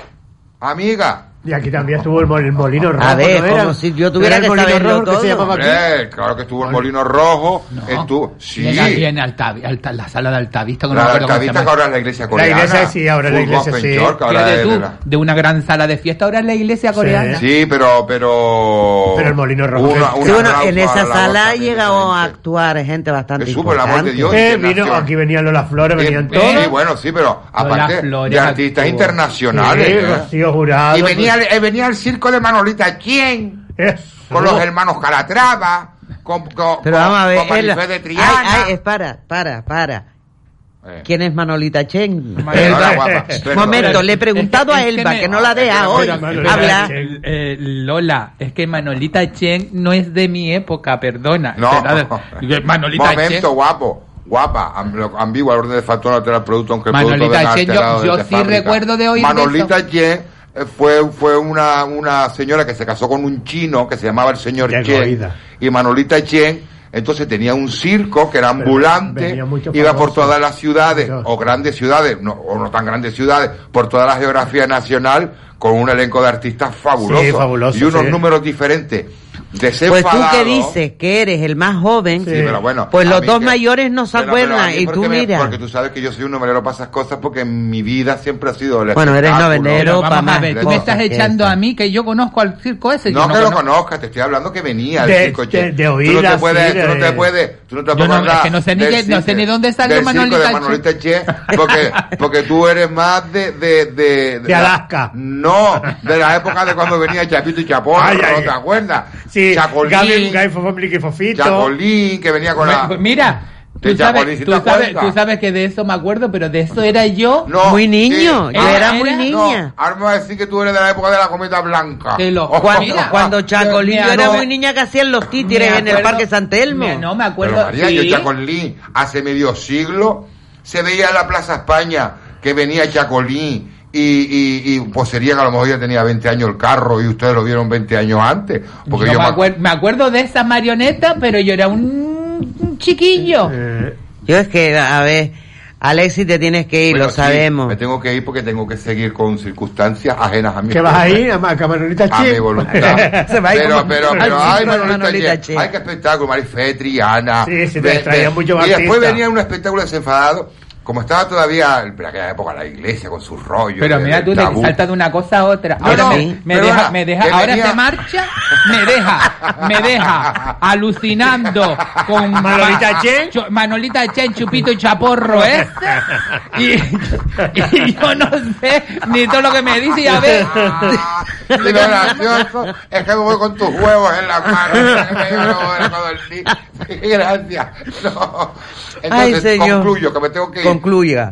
Amiga. Y aquí también estuvo el, mol- el molino rojo. A ver, como si yo ¿No tuviera era que el molino saberlo rojo que todo. se llamaba aquí. Hombre, claro que estuvo el Molino Rojo. No. Estuvo, sí. Y en, y en Altavi- Alta- la sala de Altavista, no La Altavista que ahora es la iglesia coreana. iglesia sí, ahora es la iglesia, sí. Ahora de, tú, la- una gran sala de fiesta, ahora es la iglesia coreana. Sí, pero, pero. Pero el Molino Rojo Una- Sí, bueno, en esa la sala llegado a actuar gente bastante Jesús, por el amor de importante. Dios. Eh, vino, aquí venían Lola Flores, venían Eh, todos. Sí, bueno, sí, pero aparte Flores de artistas internacionales. Sí, ¿eh? Rocío Jurado. Y venía, eh, venía el circo de Manolita ¿Quién? Eso. Con los hermanos Calatrava, con, con, Pero con- vamos a ver, con de Triana. ay, es para, para, para. Eh. ¿Quién es Manolita Chen? Un perdón. momento, le he preguntado Es a que- es que Elba, me- que no la deja hoy. Eh, Lola, es que Manolita Chen no es de mi época, perdona. No. De- Manolita Momento, Chen. guapo. Guapa, am- ambigua, orden de factor alterar el producto, aunque el Manolita producto Chen, yo- yo sí fábrica. recuerdo de de Manolita Chen eh, fue, fue una, una señora que se casó con un chino que se llamaba el señor Chen. Y Manolita Chen Entonces tenía un circo que era ambulante, iba por todas las ciudades, o grandes ciudades, no, o no tan grandes ciudades, por toda la geografía nacional, con un elenco de artistas fabuloso. Sí, fabuloso, y unos sí. números diferentes. Pues tú que dices que eres el más joven, Sí, pero bueno, pues los dos que- mayores no se Pero- acuerdan. Y tú porque me- mira. Porque tú sabes que yo soy un numerero para esas cosas porque en mi vida siempre ha sido el Bueno, eres novelero Pero vamos a ver, tú me estás echando a mí que yo conozco al circo ese. No yo que lo conozcas, te estoy hablando que venía De- circo de- Che. de tú oír no te así, puedes, tú no te puedes, tú no te Yo puedes no- es que no sé ni qué- no sé ni dónde salió Manolita de Che. Manolita Che, porque, porque tú eres más de, de, de, De Alaska. No, de la época de cuando venía Chapito y ay, ¿no te acuerdas? Sí, Chacolín, Gaby, Gaby Fofito. Chacolín, que venía con la... Pues Mira, tú sabes, Chacolín, ¿sí tú, sabes, acuerdas? tú sabes que de eso me acuerdo, pero de eso era yo No, Muy niño, sí. yo Ah, era muy niña. No, ahora me vas a decir que tú eres de la época de la cometa blanca. Te lo- Ojo. Cuando, cuando Chacolín, Mira, yo era no, muy niña que hacían los títeres en el Parque San Telmo. Mira, no me acuerdo. Pero María, sí. yo Chacolín, hace medio siglo, se veía en la Plaza España que venía Chacolín y, y, y pues sería que a lo mejor ya tenía 20 años el carro y ustedes lo vieron 20 años antes. Porque Yo yo, me, me acuer- me acuerdo de esa marioneta, pero yo era un, un chiquillo. Yo es que, a ver, Alexis, te tienes que ir, Bueno, lo sí, sabemos. me tengo que ir porque tengo que seguir con circunstancias ajenas a mí. ¿Que vas a ir a, a Manolita A Che? mi voluntad. Se va a ir pero, pero, al pero, ay, Manolita Che, ay, qué espectáculo, Marifé, Triana. Sí, sí, te Ve- ve- muchos Y después venía un espectáculo desenfadado, como estaba todavía en aquella época la iglesia con sus rollos. Pero de- mira tú, te saltas de una cosa a otra. No, Ahora no, me, me perdona, deja, me deja, que ahora venía- se marcha, me deja, me deja alucinando con Manolita Ma- Che. Cho- Manolita Che, Chupito y Chaporro ese. Y, y yo no sé ni todo lo que me dice y a ver. Y lo gracioso es que me voy con tus huevos en las manos. Gracias. No. Ay, Entonces, señor. concluyo, que me tengo que ir.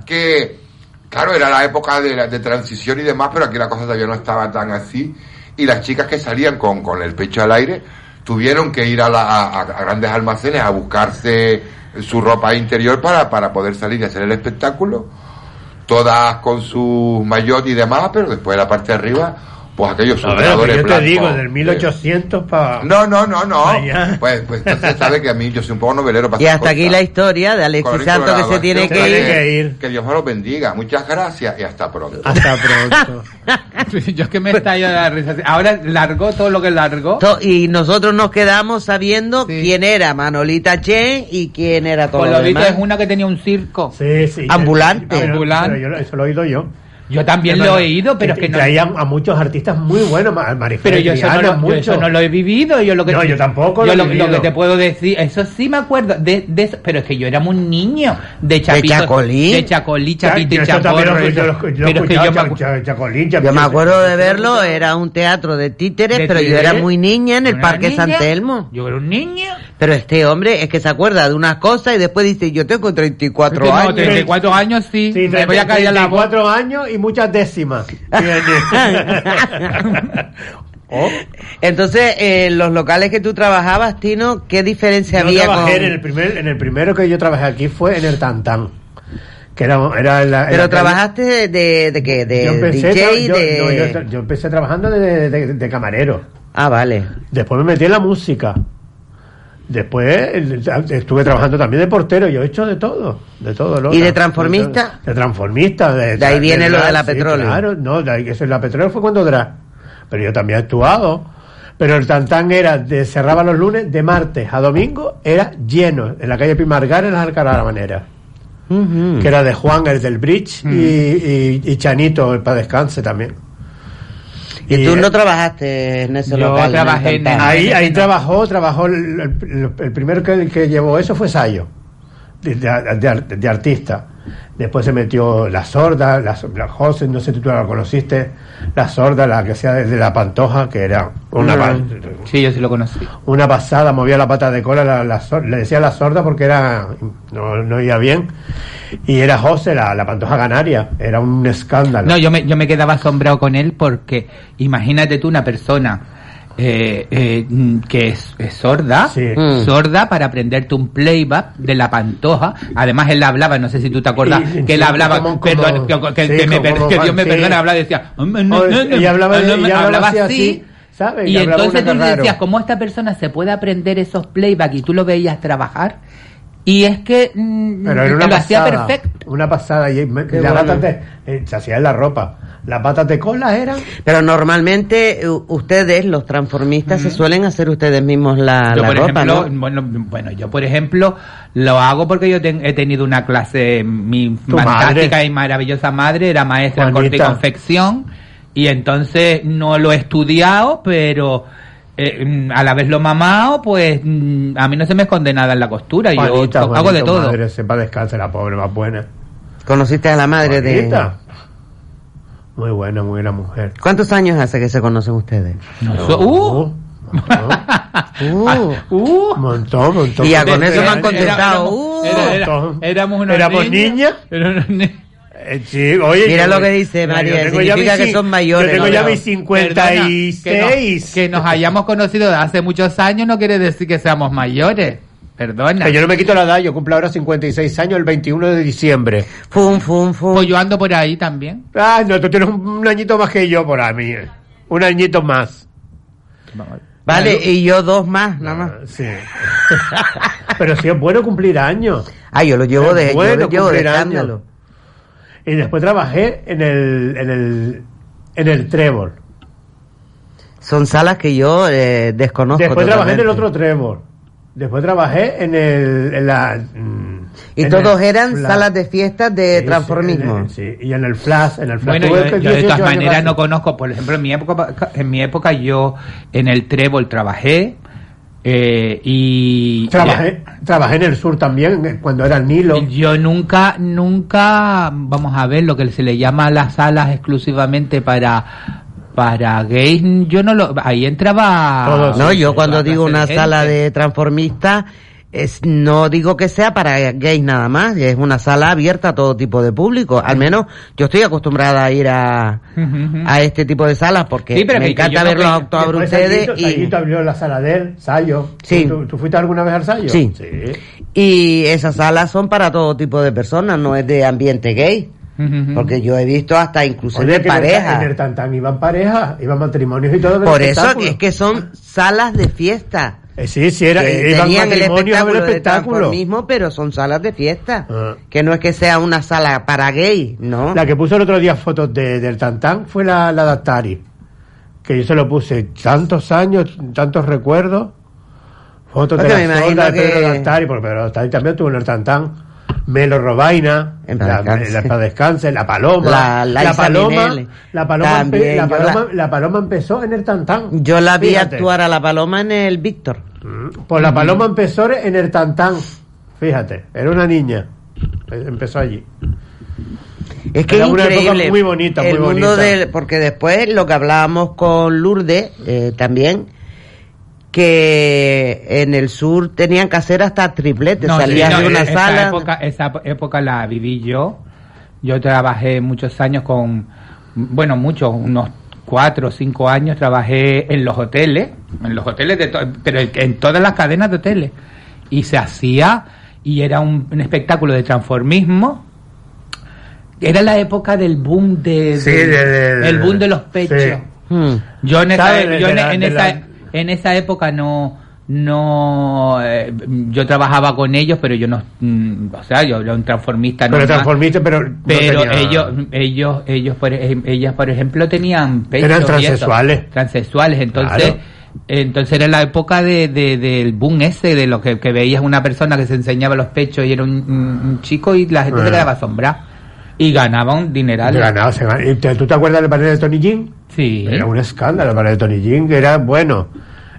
Que claro era la época de, la- de transición y demás pero aquí la cosa todavía no estaba tan así. Y las chicas que salían con, con el pecho al aire tuvieron que ir a, la- a grandes almacenes a buscarse su ropa interior para, para poder salir y hacer el espectáculo. Todas con sus maillot y demás pero después de la parte de arriba pues aquellos lo sudadores yo te blancos digo, del de- 1800 para... no, no, no, no. Pues, pues entonces sabe que a mí yo soy un poco novelero para Y hasta aquí la historia de Alexis Santos que se tiene que ir. que ir. Que Dios me los bendiga. Muchas gracias y hasta pronto. Hasta pronto. Yo es que me estallo de la risa. Ahora largó todo lo que largó. To- Y nosotros nos quedamos sabiendo quién era Manolita Che y quién era todo lo lo demás. es una que tenía un circo. Sí, sí. Ambulante. Pero- Ambulante. pero yo lo- eso lo he oído yo. Yo también lo he oído, pero es que no. Traían a muchos artistas muy buenos, Ma- Marifé, Pero yo eso, no lo, yo mucho. eso no lo he vivido. Yo lo que No, yo tampoco lo yo he lo, que te puedo decir, eso sí me acuerdo. De, de eso, pero es que yo era muy niño. De Chapito. Chacolí? De Chacolí, Chapito yo y Chaporro. yo me acuerdo de verlo, era un teatro de títeres, De pero yo era muy niña en el Parque niña. San Telmo. Yo era un niño. Pero este hombre es que se acuerda de unas cosas y después dice, yo tengo 34 Es que no, años. 34 años sí. Sí, me voy a callar la voz. 34 años y muchas décimas. Oh, Entonces, eh, los locales que tú trabajabas, Tino, ¿qué diferencia yo había trabajé con...? en el primer, en el primero que yo trabajé aquí fue en el Tantán. Que era, era la- Pero trabajaste de, de, de qué? De yo empecé, DJ, tra- yo, de... no, yo tra- yo empecé trabajando de, de- de camarero. Ah, vale. Después me metí en la música. Después estuve trabajando también de portero. Yo he hecho de todo. De todo. Lola. ¿Y de transformista? De transformista. De, De ahí viene lo de la sí, petróleo. Claro, no, de ahí, eso, la petróleo fue cuando drag. Pero yo también he actuado. Pero el tantán era, de, cerraba los lunes, de martes a domingo, era lleno. En la calle Pimargar, en las Alcalá Manera. Que era de Juan, el del Bridge, y, y, y Chanito, para descanse también. ¿Y tú eh, no trabajaste en ese Yo local? trabajé en Tantán? Ahí, ahí trabajó, trabajó, el, el- el primero que, que llevó eso fue Sayo, de, de- de- de artista. Después se metió la sorda, la, la José, no sé si tú la conociste, la sorda, la que hacía desde la pantoja, que era una, pa- Sí, yo sí lo conocí. una pasada, movía la pata de cola, la, la le decía la sorda porque era no, no oía bien. Y era José, la, la pantoja canaria, era un escándalo. No, yo me, yo me quedaba asombrado con él porque imagínate tú una persona eh, eh, que es, es sorda, Sí. Mm. sorda para aprenderte un playback de la pantoja. Además él hablaba, no sé si tú te acuerdas, Y- que él sí, hablaba, como- como- perdón, que, que- sí, que me como- que Dios me sí. perdone, hablaba y decía, ella hablaba, así, así, ¿sabes? Y entonces tú raro. decías, ¿cómo esta persona se puede aprender esos playback y tú lo veías trabajar? Y es que mm, Pero era una lo hacía pasada, perfecto. Una pasada. Y me- bueno. de- eh, se hacía en la ropa. Las patas de cola eran. Pero normalmente ustedes, los transformistas, se suelen hacer ustedes mismos la, Yo, la por ropa, ejemplo, ¿no? bueno, bueno, yo por ejemplo lo hago porque yo ten- he tenido una clase, mi Tu fantástica madre. y maravillosa madre era maestra en corte y Juanita. confección y entonces no lo he estudiado, pero eh, mm, a la vez lo mamado, pues mm, a mí no se me esconde nada en la costura, yo Juanita, to- hago de Juanita, todo. Madre, sepa descanse la pobre, más buena. ¿Conociste a la madre de...? Muy buena, muy buena mujer. ¿Cuántos años hace que se conocen ustedes? So- ¡Uh! Uh, Un montón, montón. Y ya con eso me han contestado. éramos- uh. era- era- montón. éramos unos ¿Éramos niñas? Era unos ni- Eh, sí, oye, Mira yo- lo que dice María, significa mis que son mayores, Yo tengo ¿no? ya mis Perdona, 56. que, nos, que nos hayamos conocido de hace muchos años no quiere decir que seamos mayores. Perdona. Que yo no me quito la edad, yo cumplo ahora 56 años el 21 de diciembre. Fum, fum, fum. Pues yo ando por ahí también. Ah, no, tú tienes un, un añito más que yo por ahí. Un añito más. Vale, y yo dos más, nada más. Sí. Pero sí es bueno cumplir años. Ah, yo lo llevo de, Es yo bueno lo llevo de escándalo. Y después trabajé en el, en el, en el Trébol. Son salas que yo eh, desconozco Después trabajé en el otro Trébol. Después trabajé en el, en la, mm, Y en todos el eran Flash. salas de fiestas de Sí, sí, transformismo. en el- sí, y en el Flash, en el Flash. Bueno, yo, de 18 todas maneras no conozco, por ejemplo, en mi época, en mi época yo en el Trébol trabajé eh, y Trabajé, trabajé en el sur también, eh, cuando era el Nilo. Yo nunca, nunca, vamos a ver, lo que se le llama las salas exclusivamente para para gays, yo no lo, ahí entraba... no, yo cuando digo una sala de transformistas, es, no digo que sea para gays nada más, es una sala abierta a todo tipo de público. Al menos yo estoy acostumbrada a ir a, a este tipo de salas porque Sí, pero me que- encanta yo no verlos creo- actuar a Después ustedes y, Sayito abrió la sala de él, Sayo. Sí. ¿Tú, tú fuiste alguna vez al Sayo? Sí. y esas salas son para todo tipo de personas, no es de ambiente gay. Porque yo he visto hasta de que en el- pareja. En el Tantán iban parejas, iban matrimonios y todo. Por eso es que son salas de fiesta. Eh, sí, sí, era, que iban tenían el matrimonios a ver espectáculo de espectáculo. transformismo, pero son salas de fiesta. Ah. Que no es que sea una sala para gay, ¿no? La que puso el otro día fotos de, del Tantán fue la, la de Atari. Que yo se lo puse tantos años, tantos recuerdos. Fotos Porque de la sonda de Pedro que- Dattari, porque Pedro Dattari también tuvo en el Tantán. Melo Robaina, En la, la, descanse, la Paloma, La Paloma, la Paloma, También, la, Paloma la- Paloma empezó en el Tantán. Yo la vi Fíjate. actuar a la paloma en el Víctor. Pues la Paloma empezó en el Tantán. Fíjate, era una niña. Empezó allí. Es que Era es increíble. muy bonita, el muy mundo bonita. del, porque después lo que hablábamos con Lourdes eh, también que en el sur tenían que hacer hasta tripletes, No, salías sí, no, de una esa sala. Época, esa época la viví yo. Yo trabajé muchos años con, bueno, muchos, unos cuatro o cinco años trabajé en los hoteles, en los hoteles, de to- pero en todas las cadenas de hoteles. Y se hacía, y era un, un espectáculo de transformismo. Era la época del boom de, Sí, de- de- de- el boom de los pechos. sí. Hmm. Yo en esa, en, de esa, en esa época no no eh, yo trabajaba con ellos pero yo no mm, o sea yo era un transformista Pero transformista, pero no pero tenía- ellos ellos ellos por, ellas por ejemplo tenían pechos Eran transexuales. transexuales entonces Claro. entonces era la época de, de- del boom ese de lo que, que veías una persona que se enseñaba los pechos y era un, un- un chico y la gente se Ah. quedaba asombrada y ganaba un dineral Ganaba, se ganaba. ¿Y te- ¿Tú te acuerdas del panel de Tony Jin? sí Era un escándalo el panel de Tony Jin, que era bueno.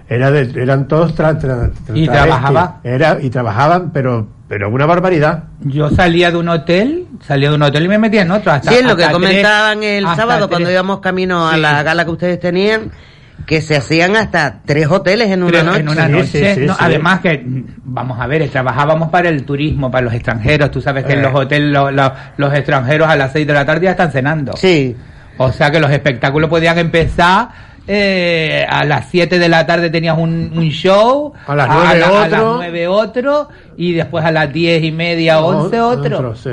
Era de- eran todos tra- tra- tra- ¿Y trabajaba? Era, y trabajaban, pero, pero una barbaridad. Yo salía de un hotel, salía de un hotel y me metía en otro. Hasta, Sí, es lo que tres- comentaban el sábado cuando tres- íbamos camino a la gala que ustedes tenían, que se hacían hasta tres hoteles en una tres noche. en una noche. sí, sí, No, sí. Además que, mm, vamos a ver, trabajábamos para el turismo, para los extranjeros. Tú sabes que en Eh. los hoteles lo- lo- los extranjeros a las 6 de la tarde ya están cenando. Sí. O sea que los espectáculos podían empezar... eh, a las 7 de la tarde tenías un, un show, A las nueve la- a otro. las 9 otro, y después a las 10 y media, 11 otro. sí.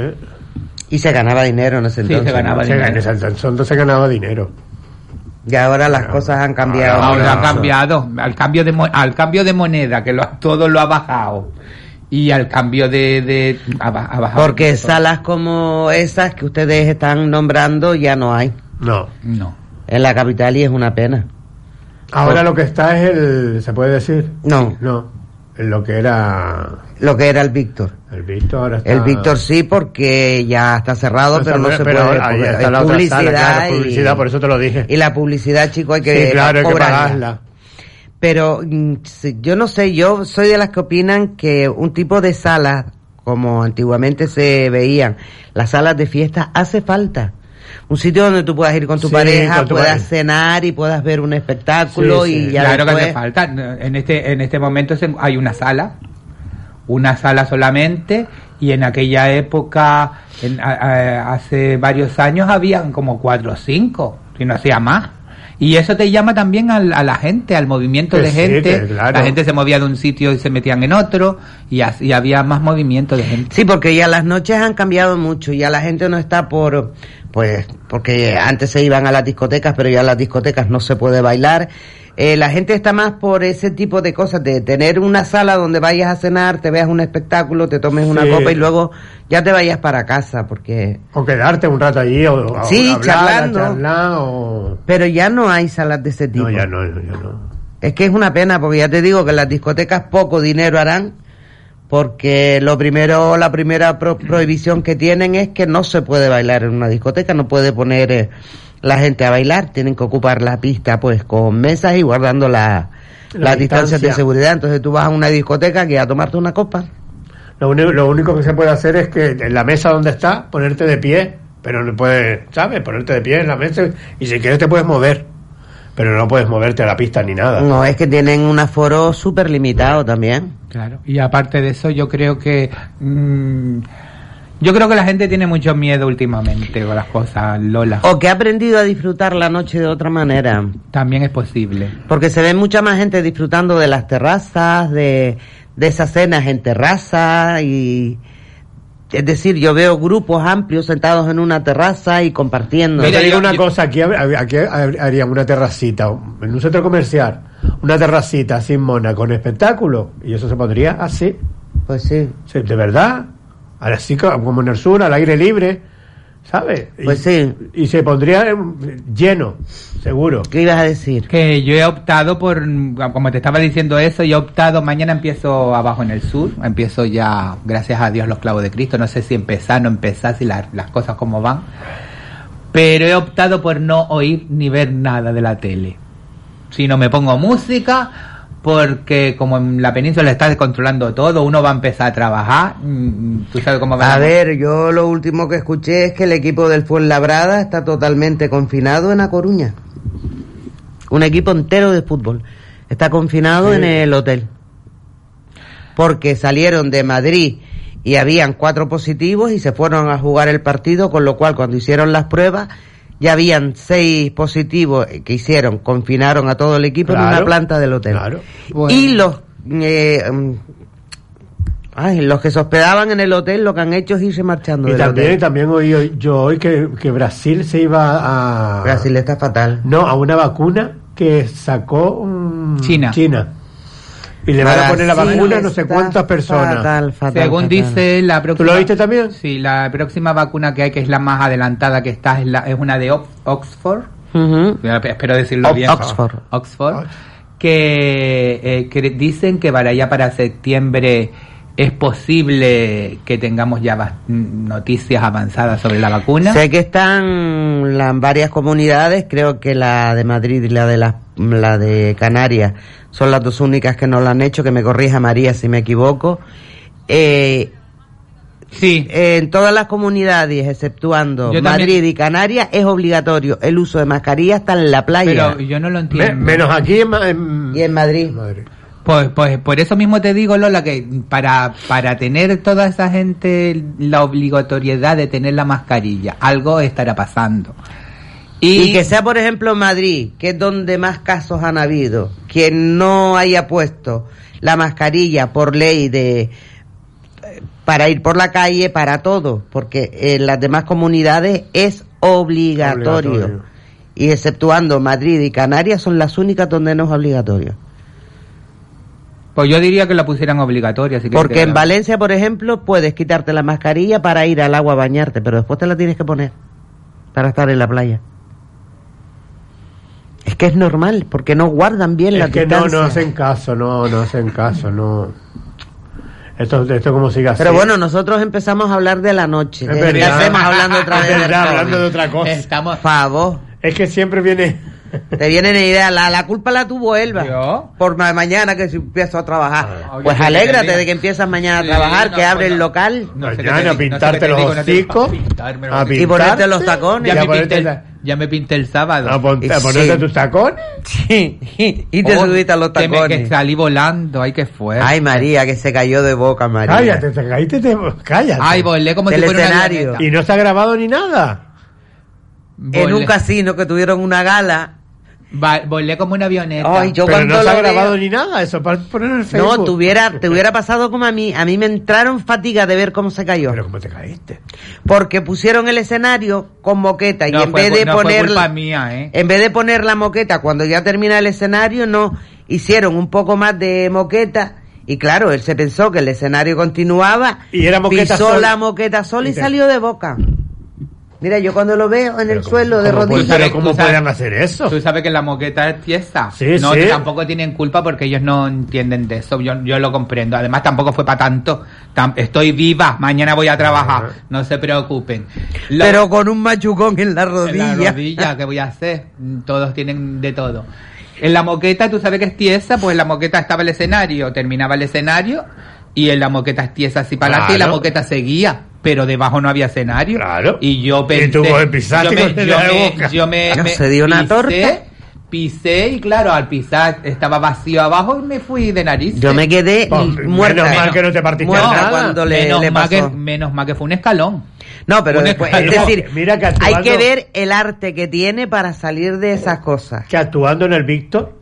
Y se ganaba dinero en ese Sí, entonces. se ganaba ¿no? Se, dinero. en ese entonces se ganaba dinero. Y ahora las cosas han cambiado. Ahora ha mucho. cambiado. Al cambio de, al cambio de moneda, que lo, todo lo ha bajado. Y al cambio de... de ha, ha bajado. Porque salas como esas que ustedes están nombrando ya no hay. No. No. En la capital y es una pena. Ahora lo que está es el. ¿Se puede decir? No. No. Lo que era. Lo que era el Víctor. El Víctor ahora está. El Víctor sí, porque ya está cerrado, pero no se pero puede. ahí está la otra publicidad, sala, claro, y, publicidad, por eso te lo dije. y la publicidad, chico, hay que, sí, claro, hay que pagarla. Pero mm, yo no sé, yo soy de las que opinan que un tipo de sala, como antiguamente se veían, las salas de fiesta, hace falta. Un sitio donde tú puedas ir con tu Sí, pareja, con tu puedas pareja. cenar y puedas ver un espectáculo Sí, sí. y ya claro que después- hace falta. En este, en este momento se- hay una sala, una sala solamente, y en aquella época, en- a- a- hace varios años, habían como cuatro o cinco, si no hacía más. Y eso te llama también al- a, la gente, al movimiento Que de sí, gente. que claro. La gente se movía de un sitio y se metían en otro, y así había más movimiento de gente. Sí, porque ya las noches han cambiado mucho, ya la gente no está por, pues, porque antes se iban a las discotecas, pero ya en las discotecas no se puede bailar. Eh, la gente está más por ese tipo de cosas, de tener una sala donde vayas a cenar, te veas un espectáculo, te tomes una Sí. copa y luego ya te vayas para casa, porque... O quedarte un rato allí, o, o Sí, hablar, charlando. a charlar, o... Pero ya no hay salas de ese tipo. No, ya no, ya no. Es que es una pena, porque ya te digo que las discotecas poco dinero harán, porque lo primero, la primera pro- prohibición que tienen es que no se puede bailar en una discoteca, no puede poner eh, la gente a bailar, tienen que ocupar la pista pues con mesas y guardando la, La las distancias de distancia. seguridad. Entonces tú vas a una discoteca que a tomarte una copa. Lo único, lo único que se puede hacer es que en la mesa donde estás, ponerte de pie, pero no puedes, ¿sabes? Ponerte de pie en la mesa y si quieres te puedes mover, pero no puedes moverte a la pista ni nada. No, es que tienen un aforo súper limitado también. Claro. Y aparte de eso, yo creo que. mm, yo creo que la gente tiene mucho miedo últimamente con las cosas, Lola. O que ha aprendido a disfrutar la noche de otra manera. También es posible. Porque se ve mucha más gente disfrutando de las terrazas, de, de esas cenas en terraza y... Es decir, yo veo grupos amplios sentados en una terraza y compartiendo. Yo te digo una cosa, aquí, aquí harían una terracita, en un centro comercial, una terracita sin mona con espectáculo, y eso se podría así. Pues sí. de verdad, así co- como en el sur, al aire libre, ¿sabes? Pues sí. Y se pondría eh, lleno, seguro. ¿Qué ibas a decir? Que yo he optado por, como te estaba diciendo eso, yo he optado, mañana empiezo abajo en el sur, empiezo ya, gracias a Dios, los clavos de Cristo, no sé si empezar, no empezar, si la- las cosas como van, pero he optado por no oír ni ver nada de la tele, sino me pongo música, porque como en la península está descontrolando todo, uno va a empezar a trabajar, mm, tú sabes cómo va A ver, yo lo último que escuché es que el equipo del Fuenlabrada está totalmente confinado en A Coruña. Un equipo entero de fútbol. Está confinado Sí. en el hotel. Porque salieron de Madrid y habían cuatro positivos y se fueron a jugar el partido, con lo cual cuando hicieron las pruebas ya habían seis positivos que hicieron, confinaron a todo el equipo en una planta del hotel. claro. Y los eh, mm, ay, los que se hospedaban en el hotel lo que han hecho es irse marchando Y del también, hotel. también oí hoy- yo hoy que, que Brasil se iba a... Brasil está fatal. No, a una vacuna que sacó China. China. Y le van a poner la vacuna a no sé cuántas personas. fatal, fatal, Según fatal. dice la próxima. ¿Tú lo viste también? Sí, la próxima vacuna que hay, que es la más adelantada que está, es, la, es una de Ox- Oxford. Espero decirlo bien. Oxford. Oxford. Que, eh, que dicen que para allá para septiembre es posible que tengamos ya noticias avanzadas sobre la vacuna. Sé que están la- en varias comunidades, creo que la de Madrid y la de la, la de Canarias son las dos únicas que no lo han hecho, que me corrija María si me equivoco. Eh, sí. En todas las comunidades, exceptuando Yo también- Madrid y Canarias, es obligatorio el uso de mascarilla hasta en la playa. Pero yo no lo entiendo. menos aquí en, y en Madrid. Pues, pues por eso mismo te digo, Lola, que para, para tener toda esa gente la obligatoriedad de tener la mascarilla, algo estará pasando. Y, que sea, por ejemplo, Madrid, que es donde más casos han habido, quien no haya puesto la mascarilla por ley de eh, para ir por la calle, para todo, porque en las demás comunidades es obligatorio. Obligatorio. y exceptuando Madrid y Canarias son las únicas donde no es obligatorio. Pues yo diría que la pusieran obligatoria. Si Porque que en la- Valencia, por ejemplo, puedes quitarte la mascarilla para ir al agua a bañarte, pero después te la tienes que poner para estar en la playa. Es que es normal, porque no guardan bien la Es que no, distancia. no hacen caso, no, no hacen caso, no. Esto, esto como sigue así. Pero bueno, nosotros empezamos a hablar de la noche. Es ¿Qué verdad. hacemos hablando otra vez? Es verdad, COVID? hablando de otra cosa. Estamos... Favor. Es que siempre viene. Te vienen ideas. La, la culpa la tuvo Elba. Por ma- mañana que empiezo a trabajar. Ah, pues Oye, que alégrate te de que empiezas mañana a Sí, trabajar, no, que abre el local. No Mañana digo, pintarte no sé los hocicos, pintarme los a hocicos. Y ponerte los tacones. Ya a me, pinté el, ya me pinté el sábado. A, pon- a Sí. ponerte tus tacones. Sí. Y te Oh, subiste a los que me- tacones. Que salí volando, ay, qué fuerte. Ay, María, que se cayó de boca, María. Cállate, te caíste, te, cállate. Ay, volé como si fuera escenario. Y no se ha grabado ni nada. En un casino que tuvieron una gala. va- volé como una avioneta. Ay, yo Pero cuando no se ha lo veo- grabado ni nada, eso para poner en el Facebook. No, te hubiera, te hubiera pasado como a mí. A mí me entraron fatiga de ver cómo se cayó. Pero cómo te caíste. Porque pusieron el escenario con moqueta y en fue, vez de no fue poner culpa mía, ¿eh? en vez de poner la moqueta cuando ya termina el escenario, no hicieron un poco más de moqueta y claro, él se pensó que el escenario continuaba Y era moqueta pisó sola. la moqueta sola y, Y te- salió de boca. Mira, yo cuando lo veo en el suelo de ¿Cómo, rodillas, pero ¿cómo pueden hacer eso? Tú sabes que la moqueta es tiesa. Sí, no, sí. tampoco tienen culpa porque ellos no entienden de eso. Yo, yo lo comprendo. Además, tampoco fue para tanto. Tam- estoy viva. Mañana voy a trabajar. No se preocupen. Lo- pero con un machucón en la en rodilla. la rodilla, ¿qué voy a hacer? Todos tienen de todo. En la moqueta, tú sabes que es tiesa, pues en la moqueta estaba el escenario, terminaba el escenario, y en la moqueta es tiesa así para adelante, y la Claro. moqueta seguía, pero debajo no había escenario. Claro. Y yo pensé... Y tú pisaste yo me, yo me- boca. yo me- No, me se dio una pisé, torta. Pisé, y claro, al pisar estaba vacío abajo y me fui de nariz. Yo me quedé Pues, muerta. menos mal que no te partiste Muerta nada. cuando le, menos, le mal que, menos mal que fue un escalón. No, pero Un después, es decir, Mira que hay que ver el arte que tiene para salir de esas cosas. Que actuando en el Víctor.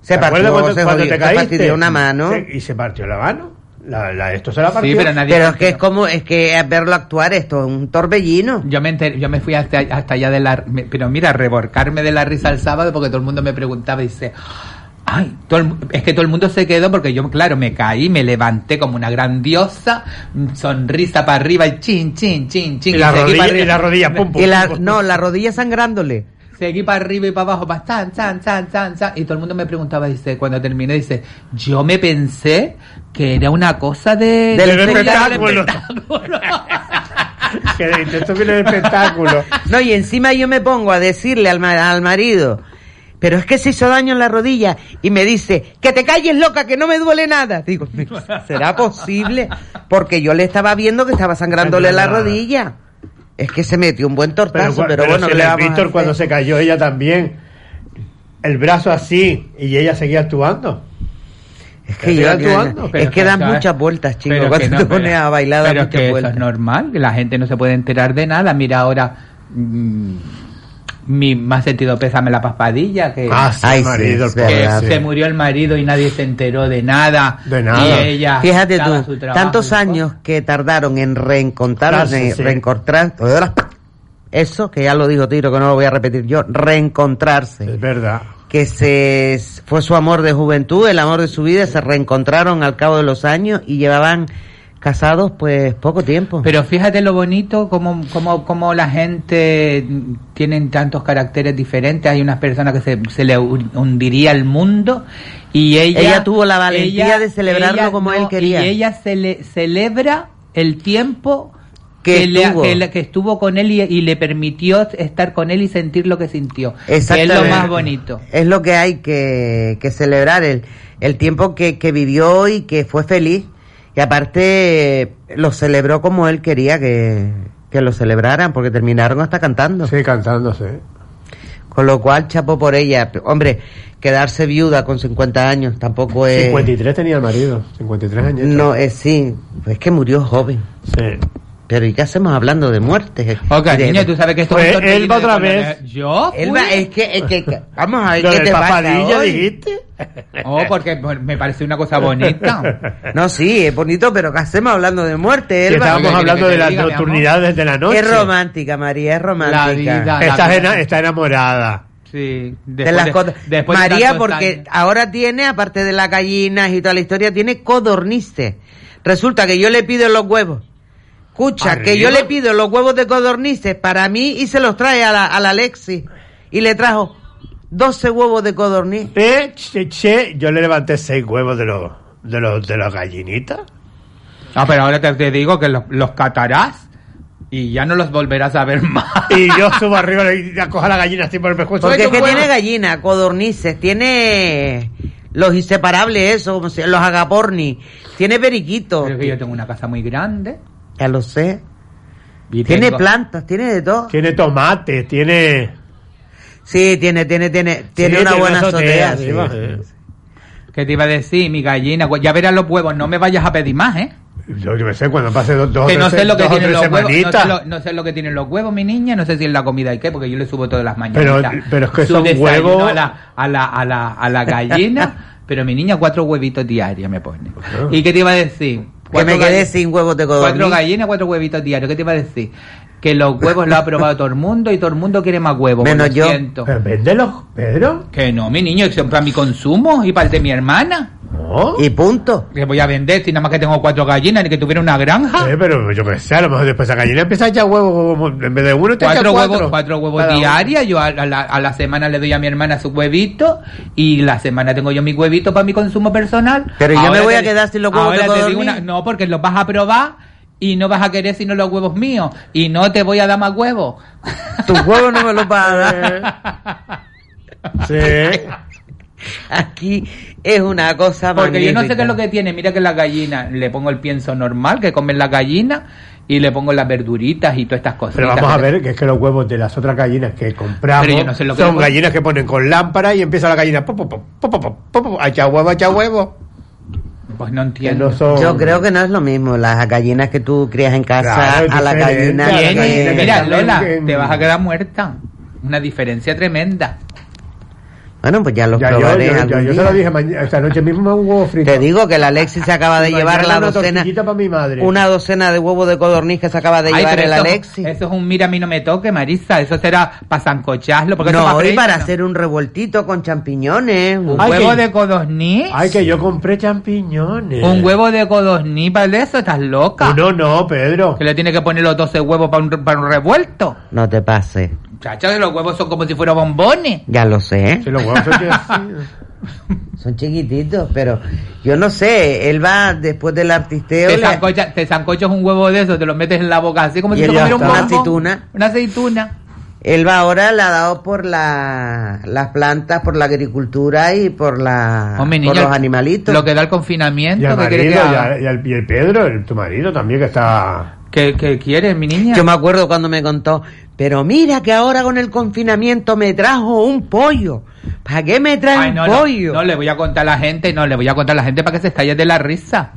Se ¿te partió, cuando, se cuando jodió, te se caíste? una mano. Se- y se partió la mano. La, la- esto se la partió. Sí, pero nadie Pero se es que es como, es que verlo actuar esto, es un torbellino. Yo me, enter- yo me fui hasta, hasta allá de la... me- pero mira, reborcarme de la risa el sábado porque todo el mundo me preguntaba y dice... Ay, todo el es que todo el mundo se quedó porque yo, claro, me caí, me levanté como una gran diosa, mm, sonrisa para arriba y chin, chin, chin, chin. Y la rodilla, y la rodilla, pum, pum, Y la, pum, pum. no, la rodilla sangrándole. Seguí para arriba y para abajo, para chan, chan, chan, chan, chan. Y todo el mundo me preguntaba, dice, cuando terminé, dice, yo me pensé que era una cosa de... Del de- espectáculo. espectáculo. Que de- esto viene de espectáculo. No, y encima yo me pongo a decirle al, ma- al marido, pero es que se hizo daño en la rodilla, y me dice, que te calles loca, que no me duele nada. Digo, ¿será posible? Porque yo le estaba viendo que estaba sangrándole la rodilla. Es que se metió un buen tortazo, pero, bueno, si ¿qué le Víctor cuando se cayó ella también. El brazo así y ella seguía actuando. Es que, yo- actuando. es que dan ¿sabes? muchas vueltas, chicos, cuando que no, te pones pero- a bailar pero muchas que eso vueltas. es normal, que la gente no se puede enterar de nada. Mira ahora, mm, mi más sentido pésame la paspadilla, que, Ah, sí, Ay, sí, marido, pobre, que sí. se murió el marido y nadie se enteró de nada. De nada. Y ella Fíjate tú, su trabajo tantos años que tardaron en reencontrarse, sí, sí. reencontrar, eso, que ya lo dijo Tiro, que no lo voy a repetir yo, reencontrarse. Es verdad. que se fue su amor de juventud, el amor de su vida, se reencontraron al cabo de los años y llevaban casados pues poco tiempo. Pero fíjate lo bonito, como, como, como la gente tienen tantos caracteres diferentes. Hay unas personas que se, se le hu- hundiría el mundo y ella... Ella tuvo la valentía de celebrarlo como él quería. Y ella cele- celebra el tiempo Que le- estuvo. que le- que estuvo con él y, y le permitió estar con él y sentir lo que sintió. Que es lo más bonito. Es lo que hay que, que celebrar, el, el tiempo que, que vivió y que fue feliz. Y aparte lo celebró como él quería que, que lo celebraran, porque terminaron hasta cantando. Sí, cantándose. Con lo cual, chapo por ella. Hombre, quedarse viuda con 50 años tampoco es... 53 tenía el marido. 53 años. No, es sí, es que murió joven. Sí. Pero ¿y qué hacemos hablando de muertes? Ok, De- niño, tú sabes que esto Pues es un Elba de otra vez. ¿Yo? Fui? es que, es que, vamos a ver qué te pasa hoy? dijiste. Oh, porque me parece una cosa bonita. No, sí, es bonito, pero ¿qué hacemos hablando de muerte, Que Elba? estábamos ¿Qué hablando de las nocturnidades de la noche. Es romántica, María, es romántica. La vida. Estás la- ena- está enamorada. Sí, de después las de- María, porque años. ahora tiene, aparte de las gallinas y toda la historia, tiene codornices. Resulta que yo le pido los huevos. Escucha, que yo le pido los huevos de codornices para mí y se los trae a la, a la Alexi. Y le trajo 12 huevos de codorniz. Eh, che, che, yo le levanté seis huevos de los de los de las gallinitas. No, pero ahora te, te digo que los, los catarás y ya no los volverás a ver más. Y yo subo arriba y cojo a la gallina así por el pescuezo. Porque ¡Ay, es que qué tiene gallina, codornices, tiene los inseparables, eso, los agaporni, tiene periquitos. Pero es que yo tengo una casa muy grande. Ya lo sé. Y Tiene tengo- plantas, tiene de todo. Tiene tomate, tiene. Sí, tiene, tiene, tiene, tiene una buena azotea. sí, sí. ¿Qué te iba a decir, mi gallina? Pues Ya verás los huevos, no me vayas a pedir más, ¿eh? Yo, yo qué sé, cuando pase dos, dos que o no tres, sé lo que dos o tienen tres los huevos, no sé, lo, no sé lo que tienen los huevos, mi niña, no sé si es la comida y qué, porque yo le subo todas las Pero- mañanas. pero es que su son desayuno huevos- a la, a la, a la, a la gallina, pero mi niña cuatro huevitos diarios me pone. ¿Y qué te iba a decir? Que Cuatro me quedé sin huevos de Cuatro codorniz. gallinas, cuatro huevitos diarios. ¿Qué te iba a decir? Que los huevos los ha probado todo el mundo y todo el mundo quiere más huevos. Menos lo yo. siento. Pero véndelos, Pedro. Que no, mi niño, que son para mi consumo y para el de mi hermana. Y punto. Que voy a vender si nada más que tengo cuatro gallinas ni que tuviera una granja. Eh, pero yo qué sé, a lo mejor después esa gallina empieza a echar huevos en vez de uno te echa cuatro cuatro. huevos, cuatro huevos yo a, a la, a la semana le doy a mi hermana su huevito y la semana tengo yo mi huevito para mi consumo personal. Pero yo me voy a quedar sin los huevos ahora te digo una- No, porque los vas a probar y no vas a querer sino los huevos míos y no te voy a dar más huevos. Tus huevos no me los vas a dar. Sí. Aquí es una cosa Porque yo no sé qué es lo que tiene. Mira que la gallina le pongo el pienso normal que comen la gallina y le pongo las verduritas y todas estas cosas. Pero vamos a ver que es que los huevos de las otras gallinas que compramos Pero yo no sé lo que son gallinas que ponen con lámpara y empieza la gallina pop, pop, pop, pop, pop, pop, pop, a echar huevo, a echar huevo. Pues no entiendo. no son- Yo creo que no es lo mismo las gallinas que tú crías en casa Claro, a la diferente, gallina. a la Tiene- gallina que mira, Lola, en- te vas a quedar muerta. Una diferencia tremenda. Bueno, pues ya los Ya yo, probaré yo, yo, algún yo se día. lo dije mañana, esta noche mismo un huevo frito. Te digo que la Alexis se acaba de llevar la una docena, tortillita para mi madre. una docena de huevos de codorniz que se acaba de Ay, llevar el eso, Alexis. eso es un mira a mí no me toque, Marisa. Eso será para zancocharlo. Porque eso No, pa' y para hacer un revueltito con champiñones. ¿no? Un Ay, huevo que- de codorniz. Ay, que yo compré champiñones. Un huevo de codorniz, ¿vale? Eso estás loca. Uno no, Pedro. Que le tiene que poner los 12 huevos para un, para un revuelto. No te pases. Chacha, los huevos son como si fueran bombones. Ya lo sé. Si los huevos son chiquititos, pero yo no sé. Él va después del artisteo. Te, le- zancocha- te zancochas un huevo de eso, te lo metes en la boca así como Y si te comiera un está. Una bombón. aceituna. Una aceituna. Él va ahora, le ha dado por la, las plantas, por la agricultura y por, la, Hombre, por los animalitos. Lo que da el confinamiento. Y el ¿qué quieres marido, que y, haga? el, y el- y el Pedro, el- tu marido también que está... ¿Qué, qué quieres, mi niña? Yo me acuerdo cuando me contó, pero mira que ahora con el confinamiento me trajo un pollo. ¿Para qué me trae Ay, un no, no, pollo? no, le voy a contar a la gente, no, le voy a contar a la gente para que se estalle de la risa.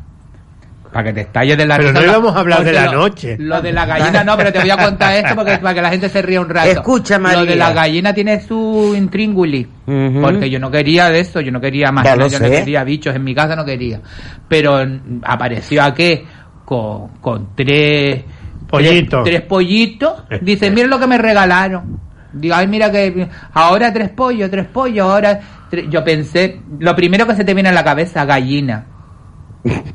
Para que te estalles de la Pero risa. no íbamos a hablar de la lo- noche. Lo de la gallina no, pero te voy a contar esto porque, para que la gente se ría un rato. Escucha, María. Lo de la gallina tiene su intrínguli. Ujú. Porque yo no quería de eso, yo no quería más, Ya no, lo yo no sé. quería bichos en mi casa, no quería. Pero mm, apareció aquí con, con tres Pollitos. Tres, tres pollitos. Dice, mira lo que me regalaron. Digo, ay, mira que ahora tres pollos, tres pollos, ahora... tre-". Yo pensé, lo primero que se te viene a la cabeza, gallina.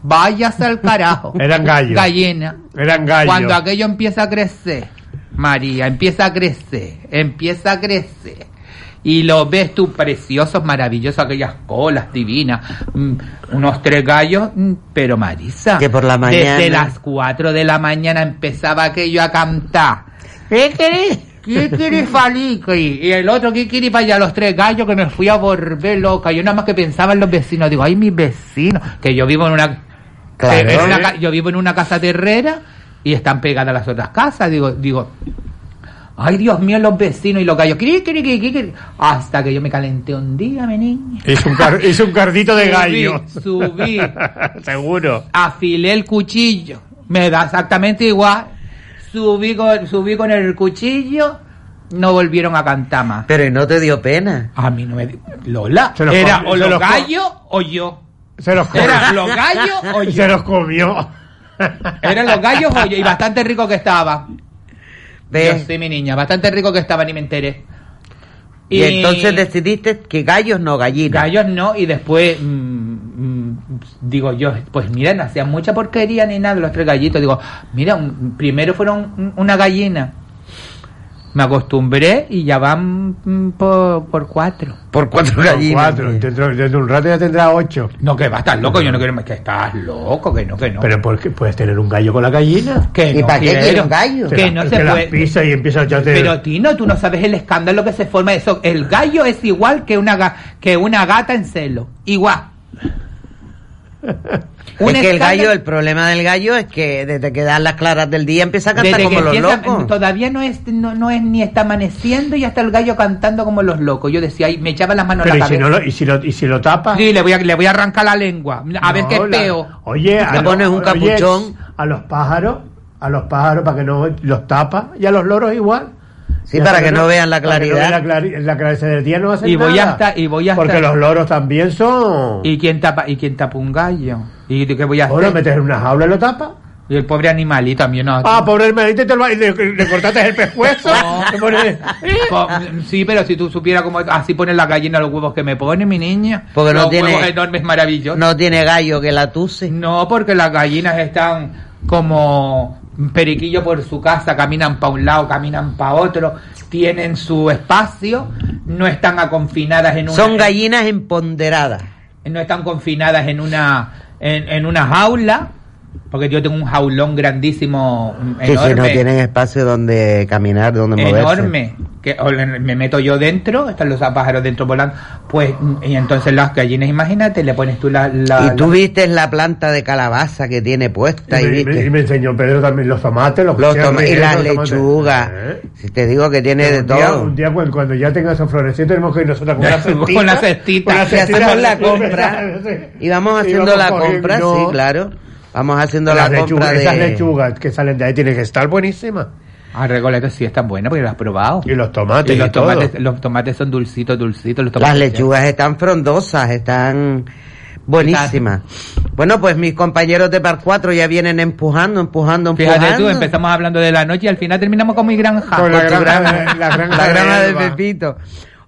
Váyase al carajo. Eran gallos. Gallina. Eran gallos. Cuando aquello empieza a crecer, María, empieza a crecer, empieza a crecer. Y lo ves tú preciosos, maravillosos, aquellas colas divinas, mm, unos tres gallos, mm, pero Marisa, Que por la mañana- desde las cuatro de la mañana empezaba aquello a cantar. ¿Qué querés? ¿Qué querés, Faliqui? Y el otro, ¿qué querés para allá? Los tres gallos que me fui a volver loca. Yo nada más que pensaba en los vecinos. Digo, ay, mis vecinos. Que yo vivo en una Claro. en una yo vivo en una casa terrera y están pegadas las otras casas. Digo, digo, ay Dios mío, los vecinos y los gallos. Cri, cri, cri, cri, cri. Hasta que yo me calenté un día, mi niña. Hizo un, car- hizo un cardito de Subí, gallo. subí. Seguro. Afilé el cuchillo. Me da exactamente igual. subí con, subí con el cuchillo, no volvieron a cantar más. Pero ¿y no te dio pena? A mí no me dio... Lola, Se los era o los los gallos o yo. Se los comió. Era los gallos o yo. Se los comió. Eran los gallos o yo. Y bastante rico que estaba. ¿Ves? Yo sí, mi niña. Bastante rico que estaba, ni me enteré. Y, entonces decidiste que gallos no, gallinas. Gallos no, y después mm, mm, digo yo, pues mira, no hacían mucha porquería ni nada los tres gallitos. Digo, mira, un- primero fueron un- una gallina. Me acostumbré y ya van mm, por, por cuatro. Por cuatro gallinas. Cuatro. Dentro, dentro de un rato ya tendrá ocho. No, que va, estás loco, yo no quiero más que estás loco, que no, que no. Pero ¿por qué puedes tener un gallo con la gallina? Que ¿Y no para qué quiero. un gallo? Que la- no se puede. pisas y empiezas ya te... Pero Tino, tú no sabes el escándalo que se forma eso. El gallo es igual que una que una gata en celo. Igual. Es que el gallo, el problema del gallo es que desde que dan las claras del día empieza a cantar Desde como los empieza- locos. Todavía no es, no, no es ni está amaneciendo y ya está el gallo cantando como los locos. Yo decía, y me echaba las manos Pero a ¿y la si, cabeza. no lo, y, si lo, ¿y si lo tapas? Sí, le voy, a, le voy a arrancar la lengua. A ver qué la- peo. Oye, a Le lo- pones un oye, capuchón. a los pájaros, a los pájaros para que no los tapas y a los loros igual. Sí, para que no vean la no claridad. vean la, clari- la claridad del día no hacen Y voy nada. hasta- y voy hasta- Porque los loros también son... ¿Y quién tapa, y quién tapa un gallo? ¿Y qué voy a hacer? Ahora lo metes en una jaula y lo tapas. Y el pobre animalito también no. Ah, pobre hermanito, te lo- le, le cortaste el pescuezo. No. pones- Sí, pero si tú supieras cómo así ponen la gallina los huevos que me pone mi niña. Porque no los tiene- huevos enormes maravillosos. No tiene gallo que la tuse. No, porque las gallinas están como periquillo por su casa, caminan para un lado, caminan para otro, tienen su espacio, no están confinadas en una Son gallinas empoderadas. no están confinadas en una en, en una jaula, porque yo tengo un jaulón grandísimo Que si enorme. no tienen espacio donde caminar, donde moverse. enorme que o le- me meto yo dentro están los pájaros dentro volando pues y entonces las gallinas imagínate le pones tú la, la- Y tú la- viste la planta de calabaza que tiene puesta Y y, me, y me- viste y me enseñó Pedro también los tomates, los, los y las lechugas. Eh. Si te digo que tiene de un día, todo. un día cuando, cuando ya tenga esos florecitos tenemos que ir nosotros con una cestita. Con la cestita. con la Y hacemos la compra. Y vamos haciendo vamos la compra, no. sí, claro. Vamos haciendo la Las compra lechugas, de... Esas lechugas que salen de ahí tienen que estar buenísimas. ah Recoletos sí están buenas porque las has probado Y los tomates y los y todo. tomates los tomates son dulcitos dulcitos los Las tomates lechugas están frondosas, están buenísimas. Bueno, pues mis compañeros de Par 4 ya vienen empujando, empujando, empujando. fíjate tú empezamos hablando de la noche y al final terminamos con mi granja Con la granja, granja. la granja La granja de. Pepito.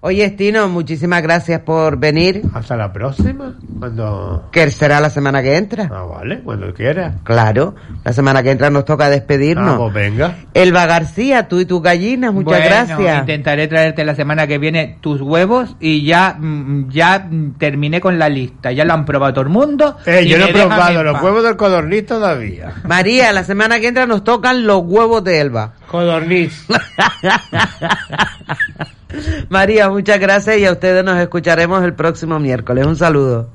Oye, Estino, muchísimas gracias por venir. Hasta la próxima, cuando... Que será la semana que entra. Ah, vale, cuando quiera. Claro, la semana que entra nos toca despedirnos. Ah, pues venga. Elba García, tú y tus gallinas, muchas Bueno, gracias. intentaré traerte la semana que viene tus huevos y ya mm, ya mm, terminé con la lista. Ya lo han probado todo el mundo. Eh, yo no he probado los huevos del codorniz todavía. María, la semana que entra nos tocan los huevos de Elba. Codorniz. María, muchas gracias y a ustedes nos escucharemos el próximo miércoles. Un saludo.